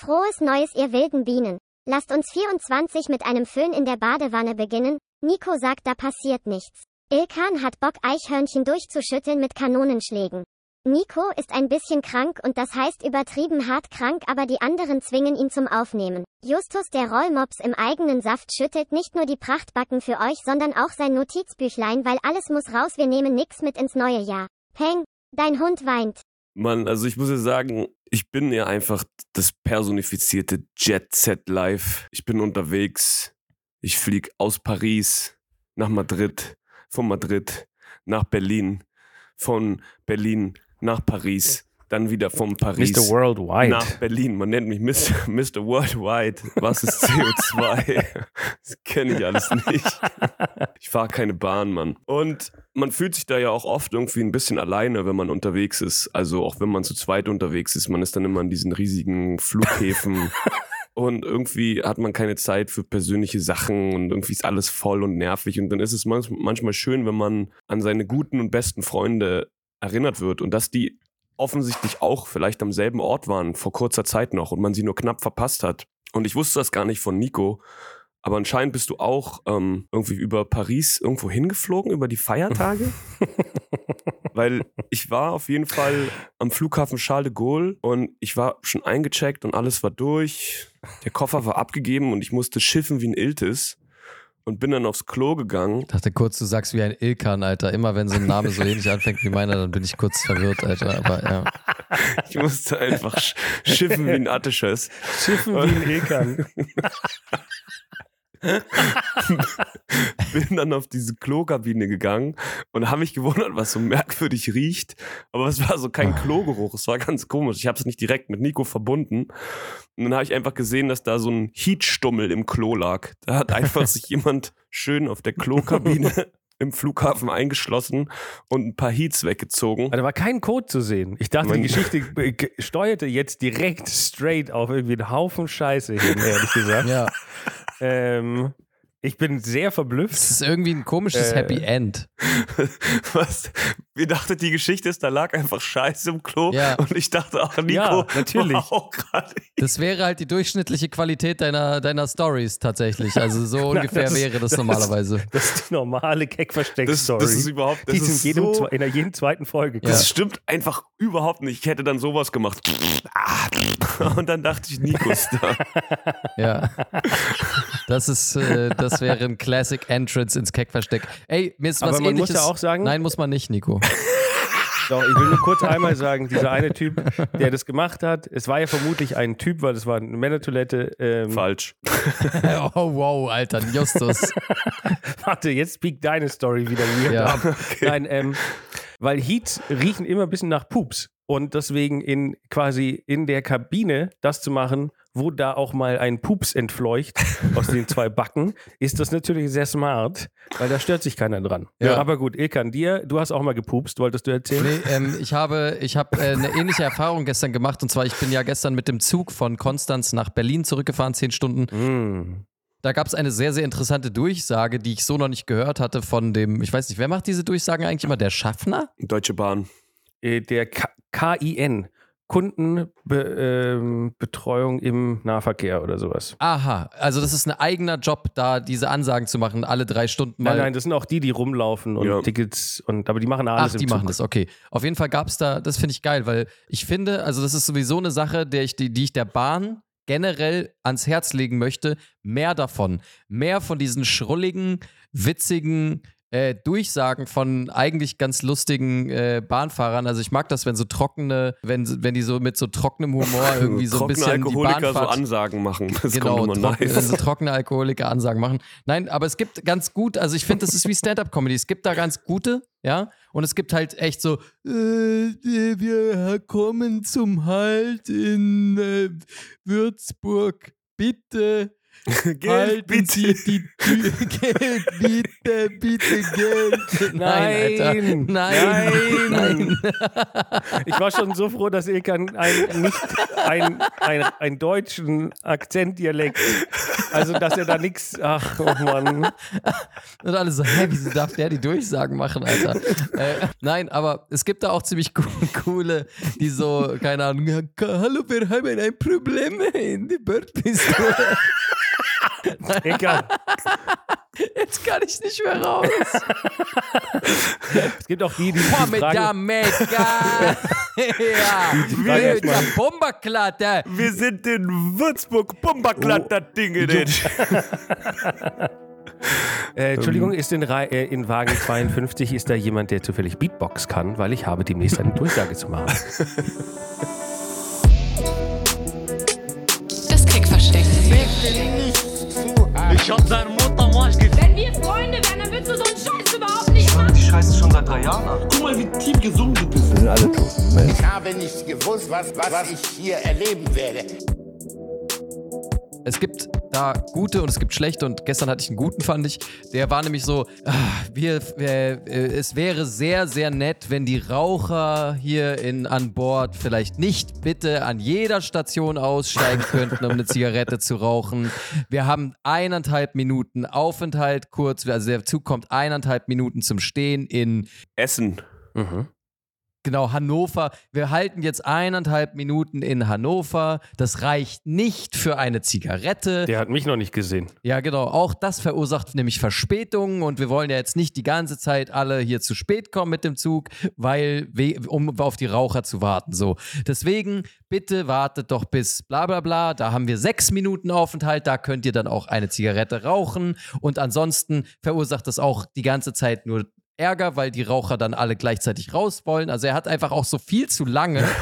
Frohes Neues, ihr wilden Bienen. Lasst uns 24 mit einem Föhn in der Badewanne beginnen. Nico sagt, da passiert nichts. Ilkan hat Bock, Eichhörnchen durchzuschütteln mit Kanonenschlägen. Nico ist ein bisschen krank und das heißt übertrieben hart krank, aber die anderen zwingen ihn zum Aufnehmen. Justus der Rollmops im eigenen Saft schüttelt nicht nur die Prachtbacken für euch, sondern auch sein Notizbüchlein, weil alles muss raus, wir nehmen nix mit ins neue Jahr. Peng, dein Hund weint. Mann, also ich muss ja sagen, ich bin ja einfach das personifizierte Jet Set Life. Ich bin unterwegs. Ich fliege aus Paris nach Madrid, von Madrid nach Berlin, von Berlin nach Paris, dann wieder von Paris Mr. Worldwide. nach Berlin. Man nennt mich Mr. Mr. Worldwide. Was ist CO2? Das kenne ich alles nicht. Ich fahre keine Bahn, Mann. Und man fühlt sich da ja auch oft irgendwie ein bisschen alleine, wenn man unterwegs ist. Also auch wenn man zu zweit unterwegs ist. Man ist dann immer an diesen riesigen Flughäfen. Und irgendwie hat man keine Zeit für persönliche Sachen und irgendwie ist alles voll und nervig. Und dann ist es manch- manchmal schön, wenn man an seine guten und besten Freunde erinnert wird und dass die offensichtlich auch vielleicht am selben Ort waren, vor kurzer Zeit noch und man sie nur knapp verpasst hat. Und ich wusste das gar nicht von Nico, aber anscheinend bist du auch ähm, irgendwie über Paris irgendwo hingeflogen, über die Feiertage. Weil ich war auf jeden Fall am Flughafen Charles de Gaulle und ich war schon eingecheckt und alles war durch. Der Koffer war abgegeben und ich musste schiffen wie ein Iltis und bin dann aufs Klo gegangen. Ich dachte kurz, du sagst wie ein Ilkan, Alter. Immer wenn so ein Name so ähnlich anfängt wie meiner, dann bin ich kurz verwirrt, Alter. Aber ja. Ich musste einfach sch- schiffen wie ein Attisches. Schiffen wie ein Ilkan. bin dann auf diese Klokabine gegangen und habe mich gewundert, was so merkwürdig riecht. Aber es war so kein Klogeruch, es war ganz komisch. Ich habe es nicht direkt mit Nico verbunden. Und dann habe ich einfach gesehen, dass da so ein Heatstummel im Klo lag. Da hat einfach sich jemand schön auf der Klokabine im Flughafen eingeschlossen und ein paar Heats weggezogen. Da war kein Code zu sehen. Ich dachte, die Geschichte ge- steuerte jetzt direkt straight auf irgendwie einen Haufen Scheiße hin, ehrlich gesagt. ja. Ähm, ich bin sehr verblüfft. Es ist irgendwie ein komisches Äh, Happy End. Was? Wir dachten, die Geschichte ist, da lag einfach Scheiße im Klo. Ja. Und ich dachte, ach, Nico, Ja, natürlich. auch gerade Das wäre halt die durchschnittliche Qualität deiner, deiner Stories tatsächlich. Also so ungefähr das- wäre das, das- normalerweise. Das ist die normale Das, Keck-Versteck-Story. das ist überhaupt, das die ist in, ist jedem, so, in jedem zweiten Folge. das Ja. stimmt einfach überhaupt nicht. Ich hätte dann sowas gemacht. Und dann dachte ich, Nico ist da. Ja. Das ist, äh, das wäre ein Classic Entrance ins Keckversteck. Ey, mir ist was Aber man muss ähnliches. ja auch sagen- Nein, muss man nicht, Nico. Doch, ich will nur kurz einmal sagen, dieser eine Typ, der das gemacht hat, es war ja vermutlich ein Typ, weil es war eine Männertoilette. Ähm, Falsch. oh, wow, Alter, Justus. warte, jetzt biegt deine Story wieder weird Ja. ab. Nein, ähm, weil Heats riechen immer ein bisschen nach Pups. Und deswegen in quasi in der Kabine das zu machen, wo da auch mal ein Pups entfleucht aus den zwei Backen, ist das natürlich sehr smart, weil da stört sich keiner dran. Ja. Aber gut, Ilkan, dir, du hast auch mal gepupst, wolltest du erzählen? Nee, ähm, ich habe, ich habe äh, eine ähnliche Erfahrung gestern gemacht. Und zwar, ich bin ja gestern mit dem Zug von Konstanz nach Berlin zurückgefahren, zehn Stunden. Mm. Da gab es eine sehr, sehr interessante Durchsage, die ich so noch nicht gehört hatte von dem, ich weiß nicht, wer macht diese Durchsagen eigentlich immer? Der Schaffner? Deutsche Bahn. Äh, der K KIN, Kundenbetreuung im Nahverkehr oder sowas. Aha, also das ist ein eigener Job, da diese Ansagen zu machen, alle drei Stunden mal. Nein, nein, das sind auch die, die rumlaufen und Ja. Tickets und aber die machen alles Ach, die im machen Zug. das, okay. Auf jeden Fall gab es da, das finde ich geil, weil ich finde, also das ist sowieso eine Sache, der ich, die, die ich der Bahn generell ans Herz legen möchte. Mehr davon. Mehr von diesen schrulligen, witzigen äh, Durchsagen von eigentlich ganz lustigen äh, Bahnfahrern. Also ich mag das, wenn so trockene, wenn, wenn die so mit so trockenem Humor irgendwie so ein Trockene bisschen die Alkoholiker so Bahnfahrt Ansagen machen. Das genau, kommt immer trocken, nice. so trockene Alkoholiker Ansagen machen. Nein, aber es gibt ganz gut, also ich finde, das ist wie Stand-up-Comedy. Es gibt da ganz gute, ja, und es gibt halt echt so, äh, wir kommen zum Halt in äh, Würzburg. Bitte Geld, Halten Sie die Tür. Geld, bitte, bitte Geld. Nein, Alter. Nein, nein. nein. Ich war schon so froh, dass Ilkan ein, nicht ein, ein, einen deutschen Akzentdialekt, also dass er da nichts, ach oh Mann. Und alle so, hä, wieso darf der die Durchsagen machen, Alter? äh, nein, aber es gibt da auch ziemlich co coole, die so, keine Ahnung, hallo, wir haben ein Problem in die Bordpistole. Ilkan, Jetzt kann ich nicht mehr raus. es gibt auch die, die, die Come da, fragen, mega. ja, wir der Bomberklatte. Wir sind in Würzburg, Bomberklatt, das Ding. nicht. äh, Entschuldigung, ist in, äh, in Wagen 52 ist da jemand, der zufällig Beatbox kann, weil ich habe demnächst eine Durchsage zu machen. Ich hab seine Mutter Maske. Wenn wir Freunde wären, dann würdest du so einen Scheiß überhaupt nicht machen. Die Scheiße schon seit drei Jahren. Guck mal, wie tief gesungen du bist. Ich habe nicht gewusst, was, was ich hier erleben werde. Es gibt da gute und es gibt schlechte und gestern hatte ich einen guten, fand ich. Der war nämlich so, ah, wir, äh, es wäre sehr, sehr nett, wenn die Raucher hier in, an Bord vielleicht nicht bitte an jeder Station aussteigen könnten, um eine Zigarette zu rauchen. Wir haben eineinhalb Minuten Aufenthalt kurz, also der Zug kommt eineinhalb Minuten zum Stehen in Essen. Mhm. Genau, Hannover. Wir halten jetzt eineinhalb Minuten in Hannover. Das reicht nicht für eine Zigarette. Der hat mich noch nicht gesehen. Ja, genau. Auch das verursacht nämlich Verspätungen und wir wollen ja jetzt nicht die ganze Zeit alle hier zu spät kommen mit dem Zug, weil we- um auf die Raucher zu warten. So. Deswegen bitte wartet doch bis bla bla bla. Da haben wir sechs Minuten Aufenthalt. Da könnt ihr dann auch eine Zigarette rauchen. Und ansonsten verursacht das auch die ganze Zeit nur Ärger, weil die Raucher dann alle gleichzeitig raus wollen. Also er hat einfach auch so viel zu lange.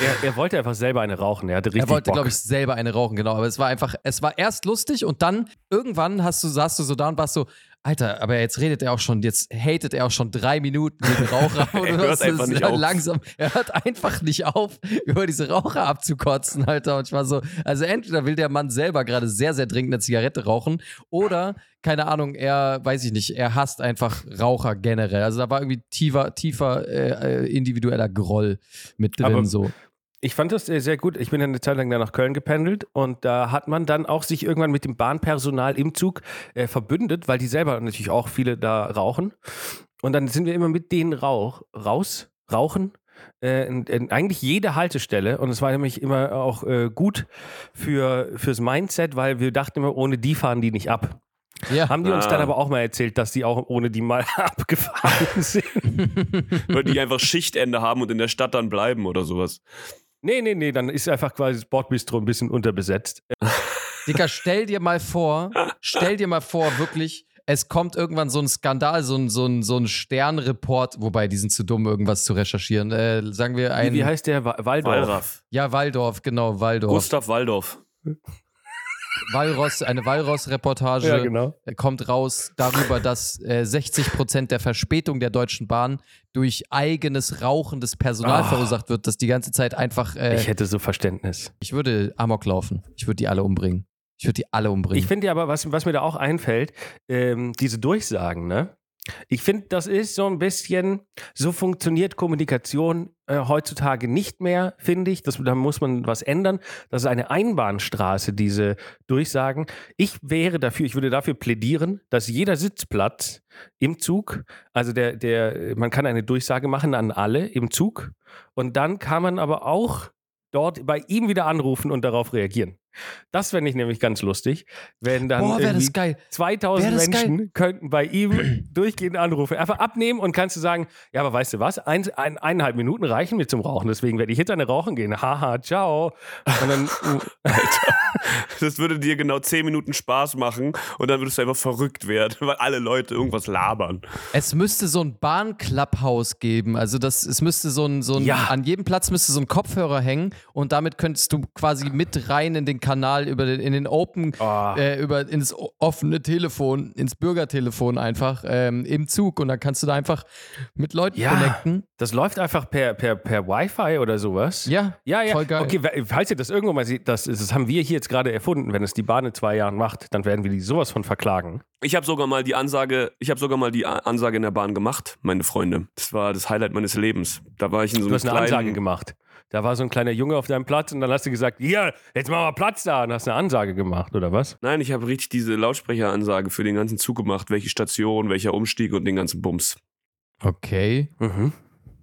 Er, er wollte einfach selber eine rauchen. Er hatte richtig Er wollte, glaube ich, selber eine rauchen, genau. Aber es war einfach, es war erst lustig und dann irgendwann hast du, saßt du so da und warst so, Alter, aber jetzt redet er auch schon, jetzt hatet er auch schon drei Minuten gegen Raucher. Er hört einfach nicht auf. langsam, er hört einfach nicht auf, über diese Raucher abzukotzen, Alter. Und ich war so, also entweder will der Mann selber gerade sehr, sehr dringend eine Zigarette rauchen oder, keine Ahnung, er, weiß ich nicht, er hasst einfach Raucher generell. Also da war irgendwie tiefer, tiefer äh, äh, individueller Groll mit drin, Aber- so. Ich fand das äh, sehr gut. Ich bin eine Zeit lang da nach Köln gependelt und da hat man dann auch sich irgendwann mit dem Bahnpersonal im Zug äh, verbündet, weil die selber natürlich auch viele da rauchen. Und dann sind wir immer mit denen rauch, raus, rauchen. Äh, in, in eigentlich jede Haltestelle und es war nämlich immer auch äh, gut für, fürs Mindset, weil wir dachten immer, ohne die fahren die nicht ab. Ja. Haben die uns Ah. dann aber auch mal erzählt, dass die auch ohne die mal abgefahren sind. Weil die einfach Schichtende haben und in der Stadt dann bleiben oder sowas. Nee, nee, nee, dann ist einfach quasi das Bordbistro ein bisschen unterbesetzt. Dicker, stell dir mal vor, stell dir mal vor, wirklich, es kommt irgendwann so ein Skandal, so ein, so ein, so ein Sternreport, wobei die sind zu dumm, irgendwas zu recherchieren. Äh, sagen wir ein. Wie, wie heißt der? Wa- Waldorf. Wallraff. ja, Waldorf, genau, Waldorf. Gustav Waldorf. Walross, eine Walross-Reportage Ja, genau. kommt raus darüber, dass äh, 60 Prozent der Verspätung der Deutschen Bahn durch eigenes rauchendes Personal Ah. verursacht wird, das die ganze Zeit einfach. Äh, Ich ich, hätte so Verständnis. würde Amok laufen. Ich würde die alle umbringen. Ich würde die alle umbringen. Ich finde ja aber, was, was mir da auch einfällt, ähm, diese Durchsagen, ne? Ich finde, das ist so ein bisschen, so funktioniert Kommunikation äh, heutzutage nicht mehr, finde ich. Das, da muss man was ändern. Das ist eine Einbahnstraße, diese Durchsagen. Ich wäre dafür, ich würde dafür plädieren, dass jeder Sitzplatz im Zug, also der, der, man kann eine Durchsage machen an alle im Zug und dann kann man aber auch dort bei ihm wieder anrufen und darauf reagieren. Das fände ich nämlich ganz lustig, wenn dann Boah, das irgendwie geil. 2000 Wär das Menschen könnten bei ihm durchgehend anrufen. Einfach abnehmen und kannst du sagen, ja, aber weißt du was, ein, ein, eineinhalb Minuten reichen mir zum Rauchen, deswegen werde ich jetzt eine rauchen gehen. Haha, ciao. Und dann, Das würde dir genau 10 Minuten Spaß machen und dann würdest du einfach verrückt werden, weil alle Leute irgendwas labern. Es müsste so ein Bahn-Clubhouse geben. Also das, es müsste so ein, so ein Ja. an jedem Platz müsste so ein Kopfhörer hängen und damit könntest du quasi mit rein in den den Kanal, über den, in den Open, Oh. äh, über ins offene Telefon, ins Bürgertelefon einfach ähm, im Zug und dann kannst du da einfach mit Leuten Ja. connecten. Das läuft einfach per, per, per Wi-Fi oder sowas. Ja, Ja, ja. voll geil. Okay, falls ihr das irgendwo mal seht, das, das haben wir hier jetzt gerade erfunden. Wenn es die Bahn in zwei Jahren macht, dann werden wir die sowas von verklagen. Ich habe sogar mal die Ansage, ich habe sogar mal die Ansage in der Bahn gemacht, meine Freunde. Das war das Highlight meines Lebens. Da war ich in so Du einem hast eine kleinen, Ansage gemacht. Da war so ein kleiner Junge auf deinem Platz und dann hast du gesagt, hier, jetzt machen wir Platz da und hast eine Ansage gemacht, oder was? Nein, ich habe richtig diese Lautsprecheransage für den ganzen Zug gemacht, welche Station, welcher Umstieg und den ganzen Bums. Okay. Mhm.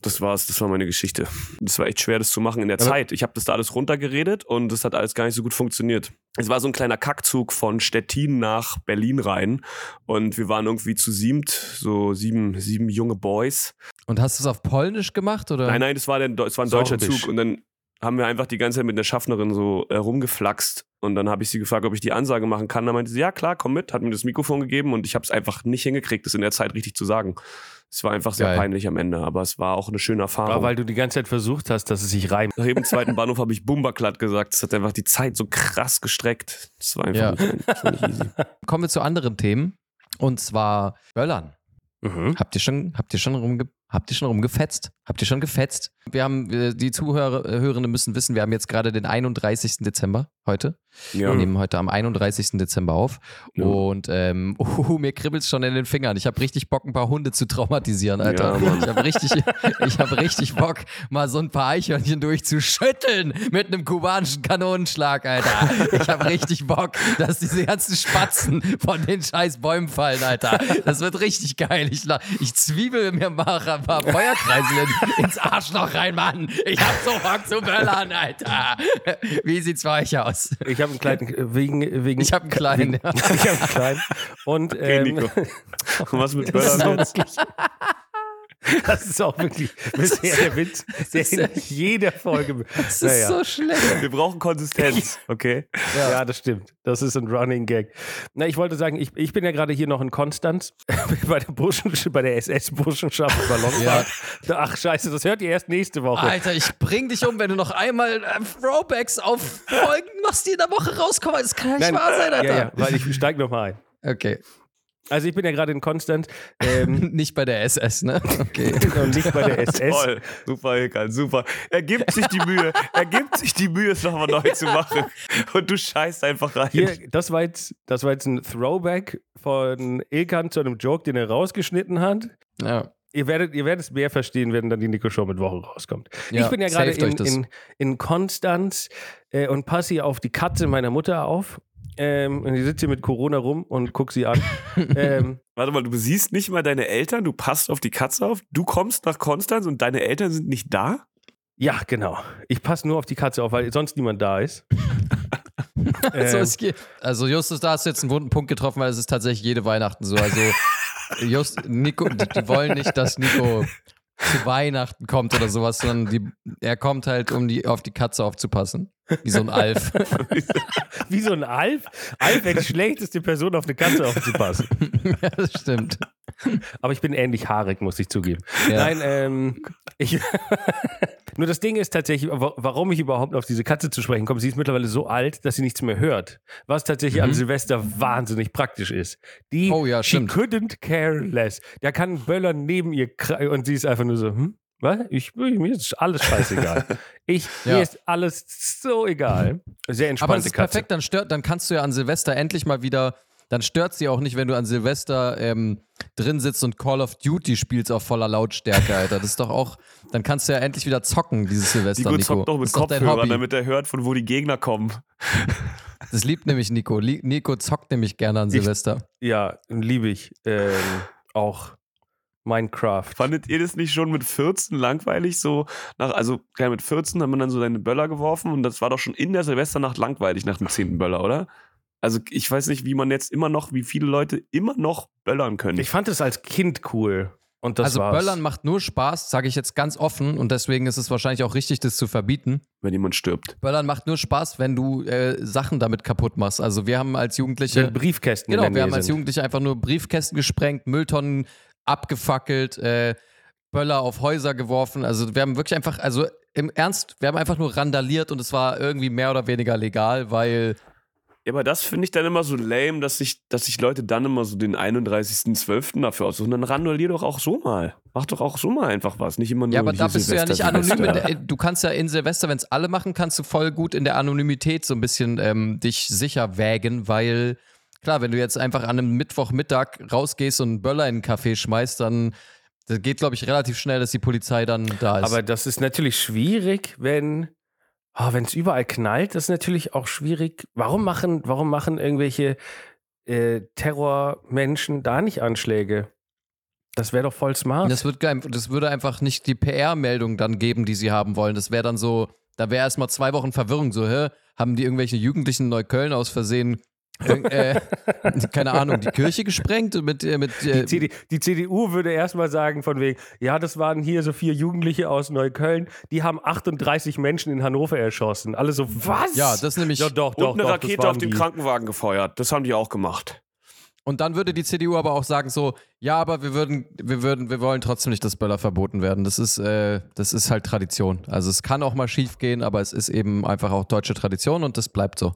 Das war's, das war meine Geschichte. Das war echt schwer, das zu machen in der Aber- Zeit. Ich habe das da alles runtergeredet und das hat alles gar nicht so gut funktioniert. Es war so ein kleiner Kackzug von Stettin nach Berlin rein und wir waren irgendwie zu siebt, so sieben, sieben junge Boys. Und hast du es auf Polnisch gemacht oder? Nein, nein, das war, der, das war ein deutscher Sorbisch. Zug und dann haben wir einfach die ganze Zeit mit einer Schaffnerin so äh, rumgeflaxt und dann habe ich sie gefragt, ob ich die Ansage machen kann. Dann meinte sie, ja klar, komm mit, hat mir das Mikrofon gegeben und ich habe es einfach nicht hingekriegt, das in der Zeit richtig zu sagen. Es war einfach sehr Geil. peinlich am Ende, aber es war auch eine schöne Erfahrung. Aber weil du die ganze Zeit versucht hast, dass es sich reimt. Nach jedem zweiten Bahnhof habe ich Bumberklatt gesagt. Das hat einfach die Zeit so krass gestreckt. Das war einfach Ja. nicht, das war nicht easy. Kommen wir zu anderen Themen. Und zwar Böllern. Mhm. Habt ihr schon, habt ihr schon rumge habt ihr schon rumgefetzt? Habt ihr schon gefetzt? Wir haben, äh, die Zuhörer, äh, Hörenden müssen wissen, wir haben jetzt gerade den 31. Dezember heute. Ja. Wir nehmen heute am 31. Dezember auf. Ja. Und ähm, uh, mir kribbelt es schon in den Fingern. Ich habe richtig Bock, ein paar Hunde zu traumatisieren, Alter. Ja, ich habe richtig, ich hab richtig Bock, mal so ein paar Eichhörnchen durchzuschütteln mit einem kubanischen Kanonenschlag, Alter. Ich habe richtig Bock, dass diese ganzen Spatzen von den scheiß Bäumen fallen, Alter. Das wird richtig geil. Ich, ich zwiebel mir mal ein paar Feuerkreisel in, ins Arschloch rein, Mann. Ich hab so Bock zu böllern, Alter. Wie sieht's bei euch aus? Ich habe einen kleinen, wegen, wegen. Ich habe einen kleinen. Wegen, Ja. ich habe einen kleinen. Und Okay, ähm, Nico. Und was mit Böllern jetzt? Das ist auch wirklich bisher der Witz, der in jeder Folge. Das ist so schlecht. Wir brauchen Konsistenz, okay? Ja. das stimmt. Das ist ein Running Gag. Na, ich wollte sagen, ich, ich bin ja gerade hier noch in Konstanz bei der Burschen, bei der SS-Burschenschaft Ballonfahrt. Ach scheiße, das hört ihr erst nächste Woche. Alter, ich bring dich um, wenn du noch einmal äh, Throwbacks auf Folgen machst, die in der Woche rauskommen. Das kann ja nicht Nein, wahr sein, Alter. Ja, ja, weil ich steige noch mal ein. Okay. Also ich bin ja gerade in Konstanz ähm, Nicht bei der SS, ne? Okay. und nicht bei der SS. Toll. Super, Hilkan, super. Er gibt sich die Mühe. Er gibt sich die Mühe, es nochmal neu zu machen. Und du scheißt einfach rein. Hier, das war jetzt, das war jetzt ein Throwback von Ilkan zu einem Joke, den er rausgeschnitten hat. Ja. Ihr werdet, ihr werdet es mehr verstehen, wenn dann die Nico Show mit Woche rauskommt. Ja, ich bin ja gerade in, in, in Konstanz äh, und passe hier auf die Katze meiner Mutter auf. Ähm, und ich sitze hier mit Corona rum und guck sie an. ähm, Warte mal, du siehst nicht mal deine Eltern, du passt auf die Katze auf, du kommst nach Konstanz und deine Eltern sind nicht da? ja, genau. Ich passe nur auf die Katze auf, weil sonst niemand da ist. Also, Ähm, es geht- also Justus, da hast du jetzt einen wunden Punkt getroffen, weil es ist tatsächlich jede Weihnachten so. Also Just, Nico, die, die wollen nicht, dass Nico zu Weihnachten kommt oder sowas, sondern die, er kommt halt, um die, auf die Katze aufzupassen. Wie so ein Alf. Wie so ein Alf. Alf wäre die schlechteste Person, auf eine Katze aufzupassen. ja, das stimmt. Aber ich bin ähnlich haarig, muss ich zugeben. Ja. Nein, ähm, ich, nur das Ding ist tatsächlich, wa- warum ich überhaupt auf diese Katze zu sprechen komme. Sie ist mittlerweile so alt, dass sie nichts mehr hört. Was tatsächlich an Silvester wahnsinnig praktisch ist. Die, Mhm. Oh ja, she stimmt. couldn't care less. Da kann Böller neben ihr und sie ist einfach nur so, hm? Was? Ich, mir ist alles scheißegal. Ich, Ja. Mir ist alles so egal. Sehr entspannte Aber das ist Katze. perfekt, dann stört, dann kannst du ja an Silvester endlich mal wieder, dann stört sie auch nicht, wenn du an Silvester ähm, drin sitzt und Call of Duty spielst auf voller Lautstärke, Alter. Das ist doch auch, dann kannst du ja endlich wieder zocken, dieses Silvester, Nico zockt doch mit Kopfhörern, damit er hört, von wo die Gegner kommen. Das liebt nämlich Nico. Nico zockt nämlich gerne an Silvester. Ja, liebe ich. Ähm, auch Minecraft. Fandet ihr das nicht schon mit 14 langweilig? So nach, also ja, mit 14 hat man dann so seine Böller geworfen und das war doch schon in der Silvesternacht langweilig nach dem 10. Böller, oder? Also ich weiß nicht, wie man jetzt immer noch, wie viele Leute immer noch böllern können. Ich fand es als Kind cool. Und das also war's. Böllern macht nur Spaß, sage ich jetzt ganz offen und deswegen ist es wahrscheinlich auch richtig, das zu verbieten. wenn jemand stirbt. Böllern macht nur Spaß, wenn du äh, Sachen damit kaputt machst. Also wir haben als Jugendliche Wenn Briefkästen Genau, wir haben als sind. Jugendliche einfach nur Briefkästen gesprengt, Mülltonnen abgefackelt, äh, Böller auf Häuser geworfen. Also wir haben wirklich einfach, also im Ernst, wir haben einfach nur randaliert und es war irgendwie mehr oder weniger legal, weil Ja, aber das finde ich dann immer so lame, dass sich, dass sich Leute dann immer so den 31.12. dafür aussuchen. Dann randolier doch auch so mal. Mach doch auch so mal einfach was. Nicht immer nur Ja, aber da bist du ja nicht Silvester, anonym. Silvester. der, du kannst ja in Silvester, wenn es alle machen, kannst du voll gut in der Anonymität so ein bisschen ähm, dich sicher wägen, weil klar, wenn du jetzt einfach an einem Mittwochmittag rausgehst und einen Böller in einen Café schmeißt, dann das geht, glaube ich, relativ schnell, dass die Polizei dann da ist. Aber das ist natürlich schwierig, wenn oh, wenn es überall knallt, das ist natürlich auch schwierig. Warum machen, warum machen irgendwelche äh, Terrormenschen da nicht Anschläge? Das wäre doch voll smart. das, wird, das würde einfach nicht die PR-Meldung dann geben, die sie haben wollen. Das wäre dann so, da wäre erstmal zwei Wochen Verwirrung. So, hä? Haben die irgendwelche Jugendlichen in Neukölln aus Versehen, äh, keine Ahnung, die Kirche gesprengt mit, äh, mit äh, die, CD, die CDU würde erstmal sagen, von wegen, ja, das waren hier so vier Jugendliche aus Neukölln, die haben 38 Menschen in Hannover erschossen. Alle so, was? Ja, das nämlich. Ja, doch, doch. Und eine doch, Rakete auf den die. Krankenwagen gefeuert. Das haben die auch gemacht. Und dann würde die CDU aber auch sagen so, ja, aber wir würden, wir würden, wir wollen trotzdem nicht, dass Böller verboten werden. Das ist, äh, das ist halt Tradition. Also es kann auch mal schief gehen, aber es ist eben einfach auch deutsche Tradition und das bleibt so.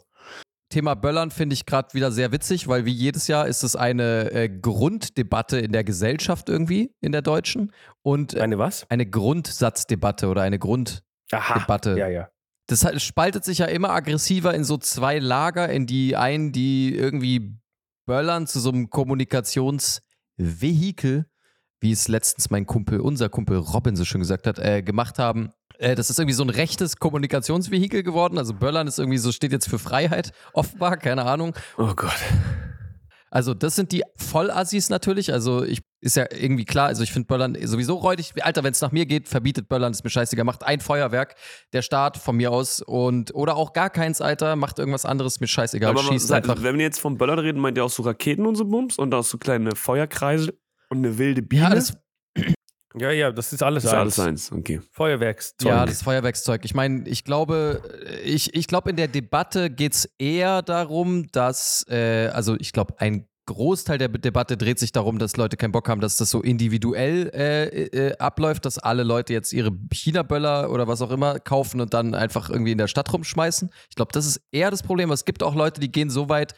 Thema Böllern finde ich gerade wieder sehr witzig, weil wie jedes Jahr ist es eine äh, Grunddebatte in der Gesellschaft irgendwie, in der deutschen. Und äh, Eine was? eine Grundsatzdebatte oder eine Grund, Aha. Ja, ja. das halt spaltet sich ja immer aggressiver in so zwei Lager, in die einen, die irgendwie böllern zu so einem Kommunikationsvehikel, wie es letztens mein Kumpel, unser Kumpel Robin so schön gesagt hat, äh, gemacht haben. Äh, das ist irgendwie so ein rechtes Kommunikationsvehikel geworden. Also Böllern ist irgendwie so, steht jetzt für Freiheit, offenbar, keine Ahnung. Oh Gott. Also, das sind die Vollassis natürlich. Also, ich ist ja irgendwie klar. Also, ich finde Böllern sowieso räudig. Alter, wenn es nach mir geht, verbietet Böllern, ist mir scheißegal. Macht ein Feuerwerk, der Staat von mir aus. und Oder auch gar keins, Alter. Macht irgendwas anderes, mir scheißegal. aber Schießt seid- einfach. wenn wir jetzt vom Böllern reden, meint ihr auch so Raketen und so Bums und auch so kleine Feuerkreise und eine wilde Biene? Ja, das, Ja, ja, das ist alles das ist eins. alles eins. Okay. Feuerwerkszeug. ja, das Feuerwerkszeug. Ich meine, ich glaube, ich, ich glaube, in der Debatte geht es eher darum, dass, äh, also ich glaube, ein Großteil der Debatte dreht sich darum, dass Leute keinen Bock haben, dass das so individuell äh, äh, abläuft, dass alle Leute jetzt ihre China-Böller oder was auch immer kaufen und dann einfach irgendwie in der Stadt rumschmeißen. Ich glaube, das ist eher das Problem. Es gibt auch Leute, die gehen so weit,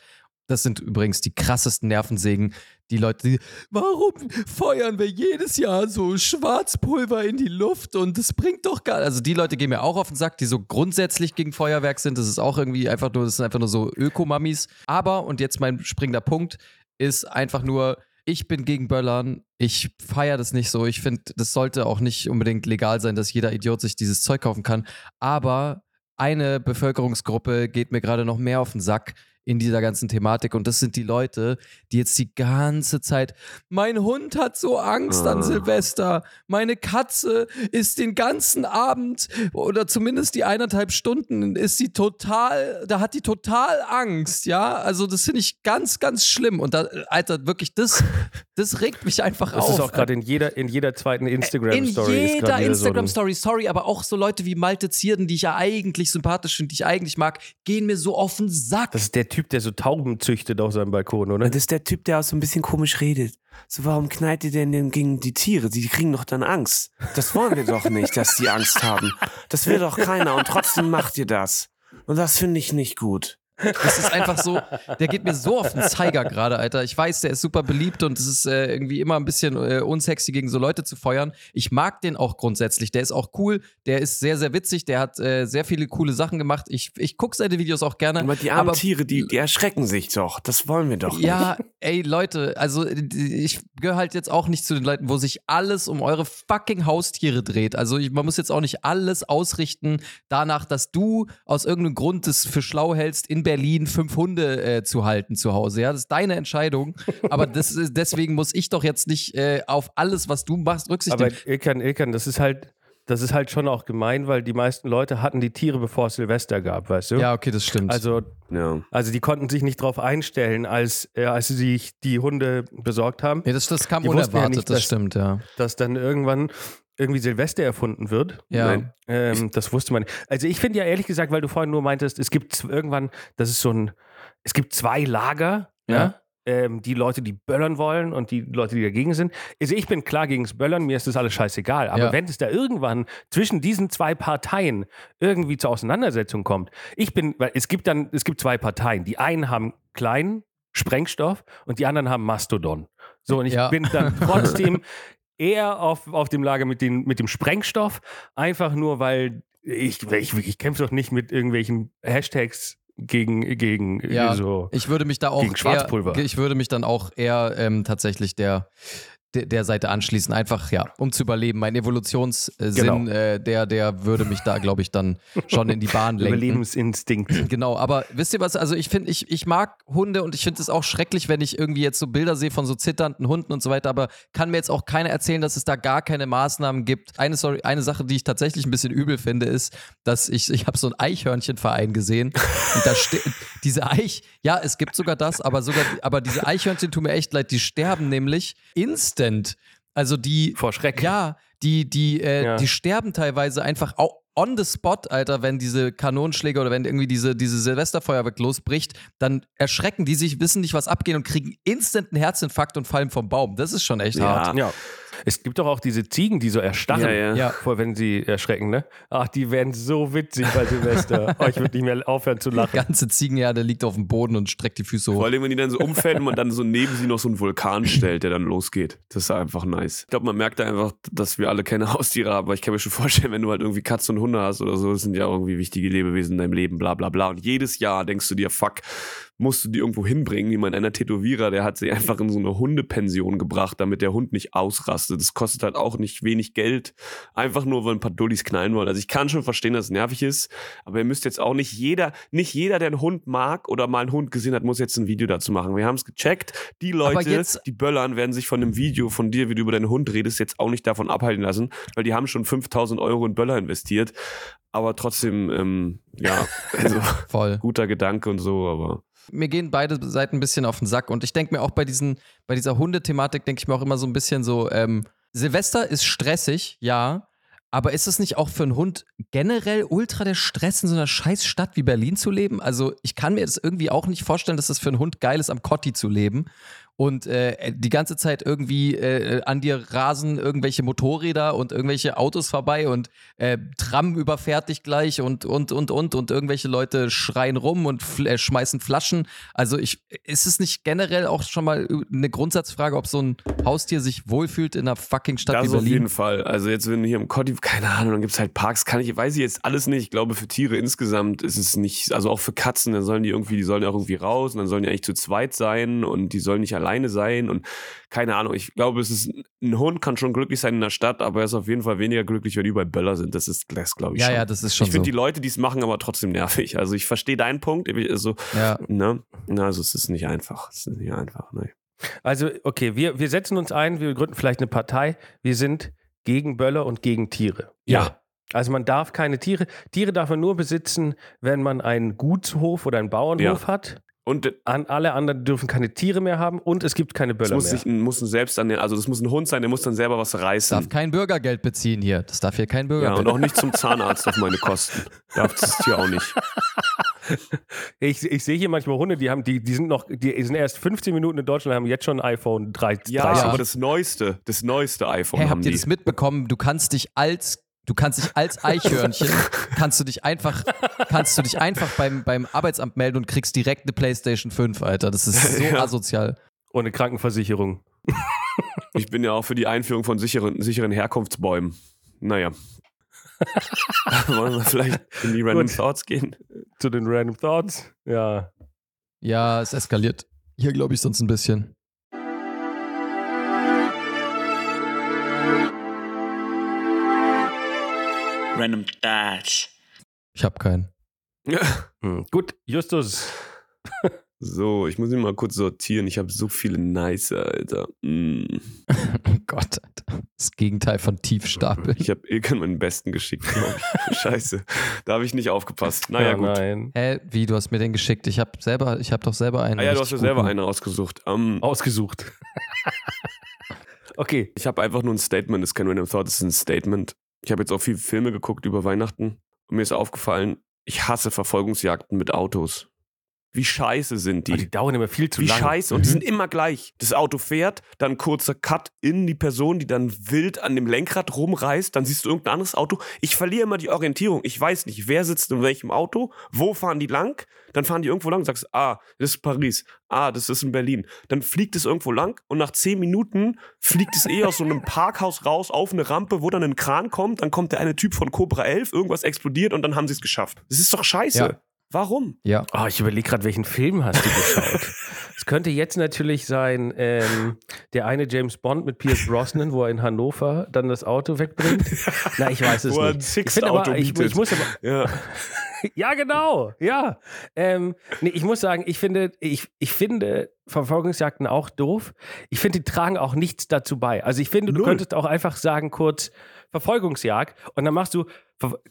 das sind übrigens die krassesten Nervensägen. Die Leute, die, warum feuern wir jedes Jahr so Schwarzpulver in die Luft und das bringt doch gar Also die Leute gehen mir auch auf den Sack, die so grundsätzlich gegen Feuerwerk sind. Das ist auch irgendwie einfach nur, das sind einfach nur so Ökomamis. Aber, und jetzt mein springender Punkt, ist einfach nur, ich bin gegen Böllern. Ich feiere das nicht so. Ich finde, das sollte auch nicht unbedingt legal sein, dass jeder Idiot sich dieses Zeug kaufen kann. Aber eine Bevölkerungsgruppe geht mir gerade noch mehr auf den Sack in dieser ganzen Thematik und das sind die Leute, die jetzt die ganze Zeit, mein Hund hat so Angst an Ah. Silvester, meine Katze ist den ganzen Abend oder zumindest die eineinhalb Stunden ist sie total, da hat die total Angst, ja, also das finde ich ganz, ganz schlimm und da, Alter, wirklich, das, das regt mich einfach Das auf. ist auch gerade in jeder, in jeder zweiten Instagram-Story. In jeder Instagram-Story, sorry, aber auch so Leute wie Malte Zierden, die ich ja eigentlich sympathisch finde, die ich eigentlich mag, gehen mir so auf den Sack. Das ist der Typ, der so Tauben züchtet auf seinem Balkon, oder? Das ist der Typ, der auch so ein bisschen komisch redet. So, warum knallt ihr denn denn gegen die Tiere? Die kriegen doch dann Angst. Das wollen wir doch nicht, dass die Angst haben. Das will doch keiner und trotzdem macht ihr das. Und das finde ich nicht gut. Das ist einfach so, der geht mir so auf den Zeiger gerade, Alter. Ich weiß, der ist super beliebt und es ist äh, irgendwie immer ein bisschen äh, unsexy, gegen so Leute zu feuern. Ich mag den auch grundsätzlich. Der ist auch cool, der ist sehr, sehr witzig, der hat äh, sehr viele coole Sachen gemacht. Ich, ich gucke seine Videos auch gerne. Aber die armen Tiere, die, die erschrecken sich doch. Das wollen wir doch nicht. Ja, ey Leute, also ich gehöre halt jetzt auch nicht zu den Leuten, wo sich alles um eure fucking Haustiere dreht. Also ich, man muss jetzt auch nicht alles ausrichten danach, dass du aus irgendeinem Grund es für schlau hältst, in Berlin fünf Hunde äh, zu halten zu Hause. Ja, das ist deine Entscheidung. Aber das ist, deswegen muss ich doch jetzt nicht äh, auf alles, was du machst, Rücksicht Aber nehmen. Ilkan, Ilkan, das ist halt, das ist halt schon auch gemein, weil die meisten Leute hatten die Tiere, bevor es Silvester gab, weißt du? Ja, okay, das stimmt. Also, Ja. also die konnten sich nicht darauf einstellen, als, äh, als sie sich die Hunde besorgt haben, ja, das, das kam die wussten ja unerwartet, nicht, das dass- stimmt, ja. dass dann irgendwann irgendwie Silvester erfunden wird. Ja. Nein. Ähm, das wusste man. nicht. Also ich finde ja ehrlich gesagt, weil du vorhin nur meintest, es gibt irgendwann, das ist so ein, es gibt zwei Lager, ja. Ja. ähm, die Leute, die böllern wollen und die Leute, die dagegen sind. Also ich bin klar gegens Böllern, mir ist das alles scheißegal. Aber Ja. wenn es da irgendwann zwischen diesen zwei Parteien irgendwie zur Auseinandersetzung kommt, ich bin, weil es gibt dann, es gibt zwei Parteien. Die einen haben kleinen Sprengstoff und die anderen haben Mastodon. So, und ich Ja. bin dann trotzdem eher auf, auf dem Lager mit, den, mit dem Sprengstoff, einfach nur, weil ich, ich, ich kämpfe doch nicht mit irgendwelchen Hashtags gegen, gegen Ja, so. Ich würde mich da auch Gegen Schwarzpulver. Eher, ich würde mich dann auch eher ähm, tatsächlich der, der, der Seite anschließen, einfach ja, um zu überleben. Mein Evolutionssinn, Genau. äh, der, der würde mich da, glaube ich, dann schon in die Bahn lenken. Überlebensinstinkt. Genau, aber wisst ihr was? Also ich finde, ich, ich mag Hunde und ich finde es auch schrecklich, wenn ich irgendwie jetzt so Bilder sehe von so zitternden Hunden und so weiter, aber kann mir jetzt auch keiner erzählen, dass es da gar keine Maßnahmen gibt. Eine, sorry, eine Sache, die ich tatsächlich ein bisschen übel finde, ist, dass ich, ich habe so einen Eichhörnchenverein gesehen und da steht, diese Eich, ja, es gibt sogar das, aber sogar, aber diese Eichhörnchen tun mir echt leid, die sterben nämlich instant. Also die, Vor Schreck. ja, die, die, äh, Ja. die sterben teilweise einfach on the spot, Alter, wenn diese Kanonenschläge oder wenn irgendwie diese, diese Silvesterfeuerwerk losbricht, dann erschrecken die sich, wissen nicht, was abgeht und kriegen instant einen Herzinfarkt und fallen vom Baum. Das ist schon echt Ja. hart. Ja. Es gibt doch auch diese Ziegen, die so erstarren, Ja, ja. Ja. vor wenn sie erschrecken, ne? Ach, die werden so witzig bei Silvester. oh, ich würde nicht mehr aufhören zu lachen. Ganze Ziegenherde liegt auf dem Boden und streckt die Füße Vor hoch. allem, wenn die dann so umfällt und man dann so neben sie noch so einen Vulkan stellt, der dann losgeht. Das ist einfach nice. Ich glaube, man merkt da einfach, dass wir alle keine Haustiere haben, aber ich kann mir schon vorstellen, wenn du halt irgendwie Katzen und Hunde hast oder so, das sind ja irgendwie wichtige Lebewesen in deinem Leben, bla bla bla. Und jedes Jahr denkst du dir, fuck, musst du die irgendwo hinbringen. Wie mein einer Tätowierer, der hat sie einfach in so eine Hundepension gebracht, damit der Hund nicht ausrastet. Das kostet halt auch nicht wenig Geld. Einfach nur, weil ein paar Dullis knallen wollen. Also ich kann schon verstehen, dass es nervig ist, aber ihr müsst jetzt auch nicht jeder, nicht jeder, der einen Hund mag oder mal einen Hund gesehen hat, muss jetzt ein Video dazu machen. Wir haben es gecheckt. Die Leute, die böllern, werden sich von einem Video von dir, wie du über deinen Hund redest, jetzt auch nicht davon abhalten lassen, weil die haben schon 5000 Euro in Böller investiert. Aber trotzdem, ähm, ja, also Voll. guter Gedanke und so, aber mir gehen beide Seiten ein bisschen auf den Sack. Und ich denke mir auch bei diesen, bei dieser Hundethematik, denke ich mir auch immer so ein bisschen so, ähm, Silvester ist stressig, ja. Aber ist es nicht auch für einen Hund generell ultra der Stress, in so einer scheiß Stadt wie Berlin zu leben? Also ich kann mir das irgendwie auch nicht vorstellen, dass es für einen Hund geil ist, am Kotti zu leben. Und äh, die ganze Zeit irgendwie äh, an dir rasen irgendwelche Motorräder und irgendwelche Autos vorbei und äh, Tram überfährt dich gleich und, und, und, und, und irgendwelche Leute schreien rum und fl äh, schmeißen Flaschen. Also ich, ist es nicht generell auch schon mal eine Grundsatzfrage, ob so ein Haustier sich wohlfühlt in einer fucking Stadt Das wie auf Berlin? jeden Fall. Also jetzt, wenn du hier im Kotti, keine Ahnung, dann gibt's halt Parks, kann ich, weiß ich jetzt alles nicht. Ich glaube, für Tiere insgesamt ist es nicht, also auch für Katzen, dann sollen die irgendwie, die sollen auch irgendwie raus und dann sollen die eigentlich zu zweit sein und die sollen nicht alleine sein und keine Ahnung. Ich glaube, es ist, ein Hund kann schon glücklich sein in der Stadt, aber er ist auf jeden Fall weniger glücklich, wenn die bei Böller sind. Das ist, das glaube ich Ja, schon. ja, das ist schon ich finde so. die Leute, die es machen, aber trotzdem nervig. Also ich verstehe deinen Punkt. Also, Ja. ne? Also es ist nicht einfach. Es ist nicht einfach, ne. Also, okay, wir, wir setzen uns ein, wir gründen vielleicht eine Partei. Wir sind gegen Böller und gegen Tiere. Ja. Also man darf keine Tiere, Tiere darf man nur besitzen, wenn man einen Gutshof oder einen Bauernhof Ja. hat. Und An alle anderen dürfen keine Tiere mehr haben und es gibt keine das Böller muss, mehr. nicht, muss ein selbst an den, also das muss ein Hund sein, der muss dann selber was reißen. Darf kein Bürgergeld beziehen hier. Das darf hier kein Ja, Bürgergeld. und auch nicht zum Zahnarzt auf meine Kosten. Darf das Tier auch nicht. Ich, ich sehe hier manchmal Hunde, die haben, die, die sind noch, die sind erst 15 Minuten in Deutschland, haben jetzt schon ein iPhone 3, Ja, 30. aber das neueste, das neueste iPhone Hey, haben habt ihr die. das mitbekommen? Du kannst dich als Du kannst dich als Eichhörnchen, kannst du dich einfach, kannst du dich einfach beim, beim Arbeitsamt melden und kriegst direkt eine Playstation 5, Alter. Das ist so Ja. asozial. Ohne Krankenversicherung. Ich bin ja auch für die Einführung von sicheren, sicheren Herkunftsbäumen. Naja. Wollen wir vielleicht in die Random Gut. Thoughts gehen? Zu den Random Thoughts. Ja. Ja, es eskaliert. Hier glaube ich sonst ein bisschen. Random Thoughts. Ich habe keinen. Hm. Gut, Justus. So, ich muss mich mal kurz sortieren. Ich habe so viele nice, Alter. Mm. Oh Gott, Alter. Das Gegenteil von Tiefstapel. Ich habe Ilkan meinen besten geschickt, glaube ich. Scheiße. Da habe ich nicht aufgepasst. Naja, Oh gut. Nein. Hä, wie, du hast mir den geschickt? Ich habe selber, ich habe doch selber einen. Ah ja, du hast ja selber guten. eine ausgesucht. Ähm, Ausgesucht. okay. Ich habe einfach nur ein Statement, das ist kein Random Thought, das ist ein Statement. Ich habe jetzt auch viele Filme geguckt über Weihnachten und mir ist aufgefallen, ich hasse Verfolgungsjagden mit Autos. Wie scheiße sind Aber die? die dauern immer viel zu Wie lange. scheiße. Und die sind immer gleich. Das Auto fährt, dann kurzer Cut in die Person, die dann wild an dem Lenkrad rumreißt. Dann siehst du irgendein anderes Auto. Ich verliere immer die Orientierung. Ich weiß nicht, wer sitzt in welchem Auto, wo fahren die lang. Dann fahren die irgendwo lang und sagst, ah, das ist Paris. Ah, das ist in Berlin. Dann fliegt es irgendwo lang und nach zehn Minuten fliegt es eh aus so einem Parkhaus raus auf eine Rampe, wo dann ein Kran kommt. Dann kommt der eine Typ von Cobra 11, irgendwas explodiert und dann haben sie es geschafft. Das ist doch scheiße. Ja. Warum? Ja. Oh, ich überlege gerade, welchen Film hast du geschaut? Es könnte jetzt natürlich sein, ähm, der eine James Bond mit Pierce Brosnan, wo er in Hannover dann das Auto wegbringt. Na, ich weiß es Wo er ein nicht. Ich, aber, Auto ich, ich muss aber, Ja. ja, genau, ja. Ähm, nee, ich muss sagen, ich finde, ich, ich finde Verfolgungsjagden auch doof. Ich finde, die tragen auch nichts dazu bei. Also ich finde, du Null. könntest auch einfach sagen, kurz Verfolgungsjagd und dann machst du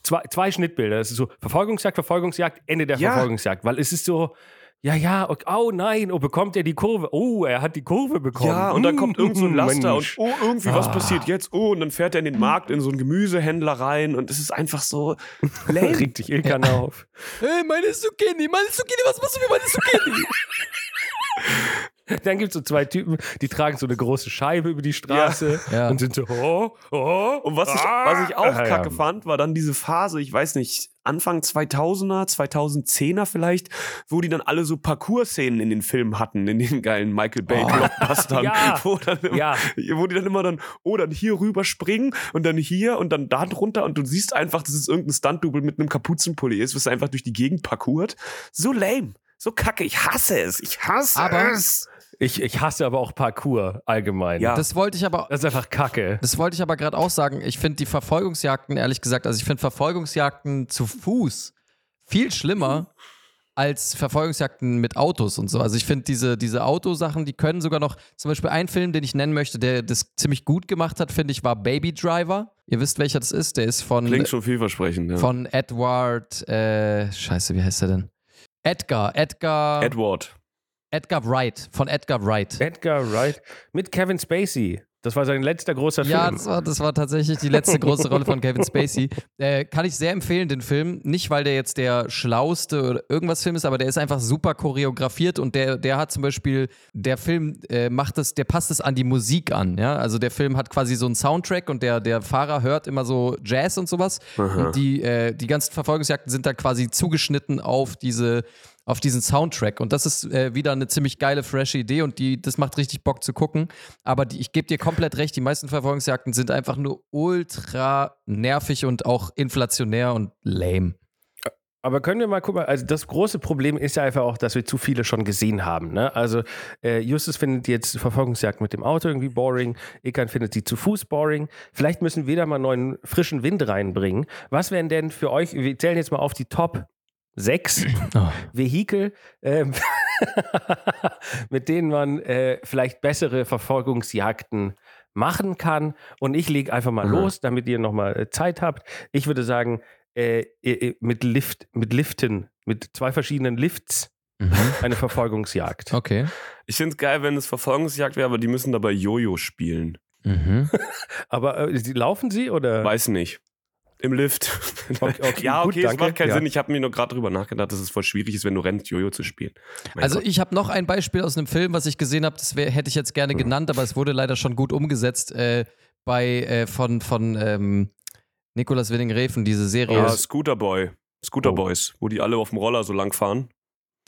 zwei, zwei Schnittbilder. Das ist so Verfolgungsjagd, Verfolgungsjagd, Ende der Ja. Verfolgungsjagd. Weil es ist so, ja, ja, okay, oh nein, oh, bekommt er die Kurve? Oh, er hat die Kurve bekommen. Ja, und dann kommt irgend so ein Laster Mensch. und oh, irgendwie, was Ah. passiert jetzt? Oh, und dann fährt er in den Markt in so einen Gemüsehändler rein und es ist einfach so lame. Regt dich Ilkan auf. Hey, meine Zucchini, meine Zucchini, was machst du mit meiner Zucchini? Dann gibt es so zwei Typen, die tragen so eine große Scheibe über die Straße Ja. und sind so, oh, oh. Und was ich, ah. was ich auch Ah, ja. kacke fand, war dann diese Phase, ich weiß nicht, Anfang 2000er, 2010er vielleicht, wo die dann alle so Parcours-Szenen in den Filmen hatten, in den geilen Michael Bay Blockbustern, Ja. wo, dann immer, Ja. wo die dann immer dann, oh, dann hier rüber springen und dann hier und dann da drunter und du siehst einfach, dass es irgendein Stunt-Double mit einem Kapuzenpulli ist, was einfach durch die Gegend parkourt. So lame. So kacke, ich hasse es. Ich hasse Aber- es. Ich, ich hasse aber auch Parkour allgemein. Ja. Das wollte ich aber Das ist einfach Kacke. Das wollte ich aber gerade auch sagen. Ich finde die Verfolgungsjagden, ehrlich gesagt, also ich finde Verfolgungsjagden zu Fuß viel schlimmer als Verfolgungsjagden mit Autos und so. Also ich finde diese, diese Autosachen, die können sogar noch, zum Beispiel ein Film, den ich nennen möchte, der das ziemlich gut gemacht hat, finde ich, war Baby Driver. Ihr wisst, welcher das ist. Der ist von, Klingt schon vielversprechend, ja. von Edward, äh, scheiße, wie heißt er denn? Edgar, Edgar, Edward. Edgar Wright, von Edgar Wright. Edgar Wright mit Kevin Spacey. Das war sein letzter großer Ja, Film. das war, das war tatsächlich die letzte große Rolle von Kevin Spacey. Äh, kann ich sehr empfehlen, den Film. Nicht, weil der jetzt der schlauste oder irgendwas Film ist, aber der ist einfach super choreografiert und der, der hat zum Beispiel, der Film äh, macht das, der passt es an die Musik an. Ja? Also der Film hat quasi so einen Soundtrack und der, der Fahrer hört immer so Jazz und sowas. Und die, äh, die ganzen Verfolgungsjagden sind dann quasi zugeschnitten auf diese auf diesen Soundtrack. Und das ist äh, wieder eine ziemlich geile, frische Idee und die, das macht richtig Bock zu gucken. Aber die, ich gebe dir komplett recht, die meisten Verfolgungsjagden sind einfach nur ultra nervig und auch inflationär und lame. Aber können wir mal gucken, also das große Problem ist ja einfach auch, dass wir zu viele schon gesehen haben. Ne? Also äh, Justus findet jetzt Verfolgungsjagd mit dem Auto irgendwie boring, Ekan findet sie zu Fuß boring. Vielleicht müssen wir da mal neuen frischen Wind reinbringen. Was wären denn für euch, wir zählen jetzt mal auf die Top 6 Oh. Vehikel, ähm, mit denen man äh, vielleicht bessere Verfolgungsjagden machen kann. Und ich lege einfach mal Mhm. los, damit ihr nochmal äh, Zeit habt. Ich würde sagen, äh, äh, mit Lift, mit Liften, mit zwei verschiedenen Lifts eine Verfolgungsjagd. Okay. Ich finde es geil, wenn es Verfolgungsjagd wäre, aber die müssen dabei Jojo spielen. Mhm. Aber äh, laufen sie oder? Weiß nicht. Im Lift. Okay, okay, ja, gut, okay, es danke. macht keinen Ja. Sinn. Ich habe mir nur gerade drüber nachgedacht, dass es voll schwierig ist, wenn du rennst, Jojo zu spielen. Mein Also Gott. ich habe noch ein Beispiel aus einem Film, was ich gesehen habe, das wär, hätte ich jetzt gerne genannt, aber es wurde leider schon gut umgesetzt äh, bei äh, von, von ähm, Nicolas Winning-Refen, diese Serie. ja, Scooter Boy. Scooter Oh. Boys, wo die alle auf dem Roller so lang fahren.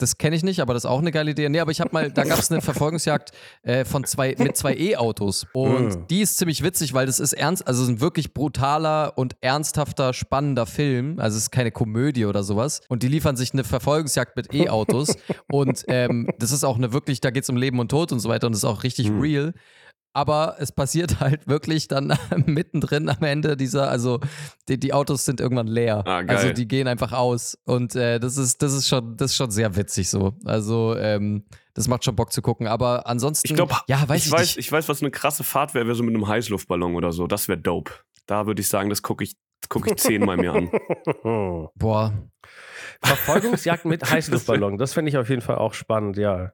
Das kenne ich nicht, aber das ist auch eine geile Idee. Nee, aber ich habe mal, da gab es eine Verfolgungsjagd äh, von zwei, mit zwei E-Autos. Und Mm. die ist ziemlich witzig, weil das ist ernst, also ist ein wirklich brutaler und ernsthafter, spannender Film. Also es ist keine Komödie oder sowas. Und die liefern sich eine Verfolgungsjagd mit E-Autos. und ähm, das ist auch eine wirklich, da geht es um Leben und Tod und so weiter und das ist auch richtig Mhm. real. Aber es passiert halt wirklich dann mittendrin am Ende dieser, also die, die Autos sind irgendwann leer. Ah, geil. Also die gehen einfach aus. Und äh, das ist, das ist schon, das ist schon sehr witzig so. Also, ähm, das macht schon Bock zu gucken. Aber ansonsten, Ich glaube, ja, weiß ich, ich, weiß, nicht. ich weiß, was eine krasse Fahrt wäre, wäre so mit einem Heißluftballon oder so. Das wäre dope. Da würde ich sagen, das gucke ich, guck ich zehnmal mir an. Boah. Verfolgungsjagd mit Heißluftballon, das finde ich auf jeden Fall auch spannend, ja.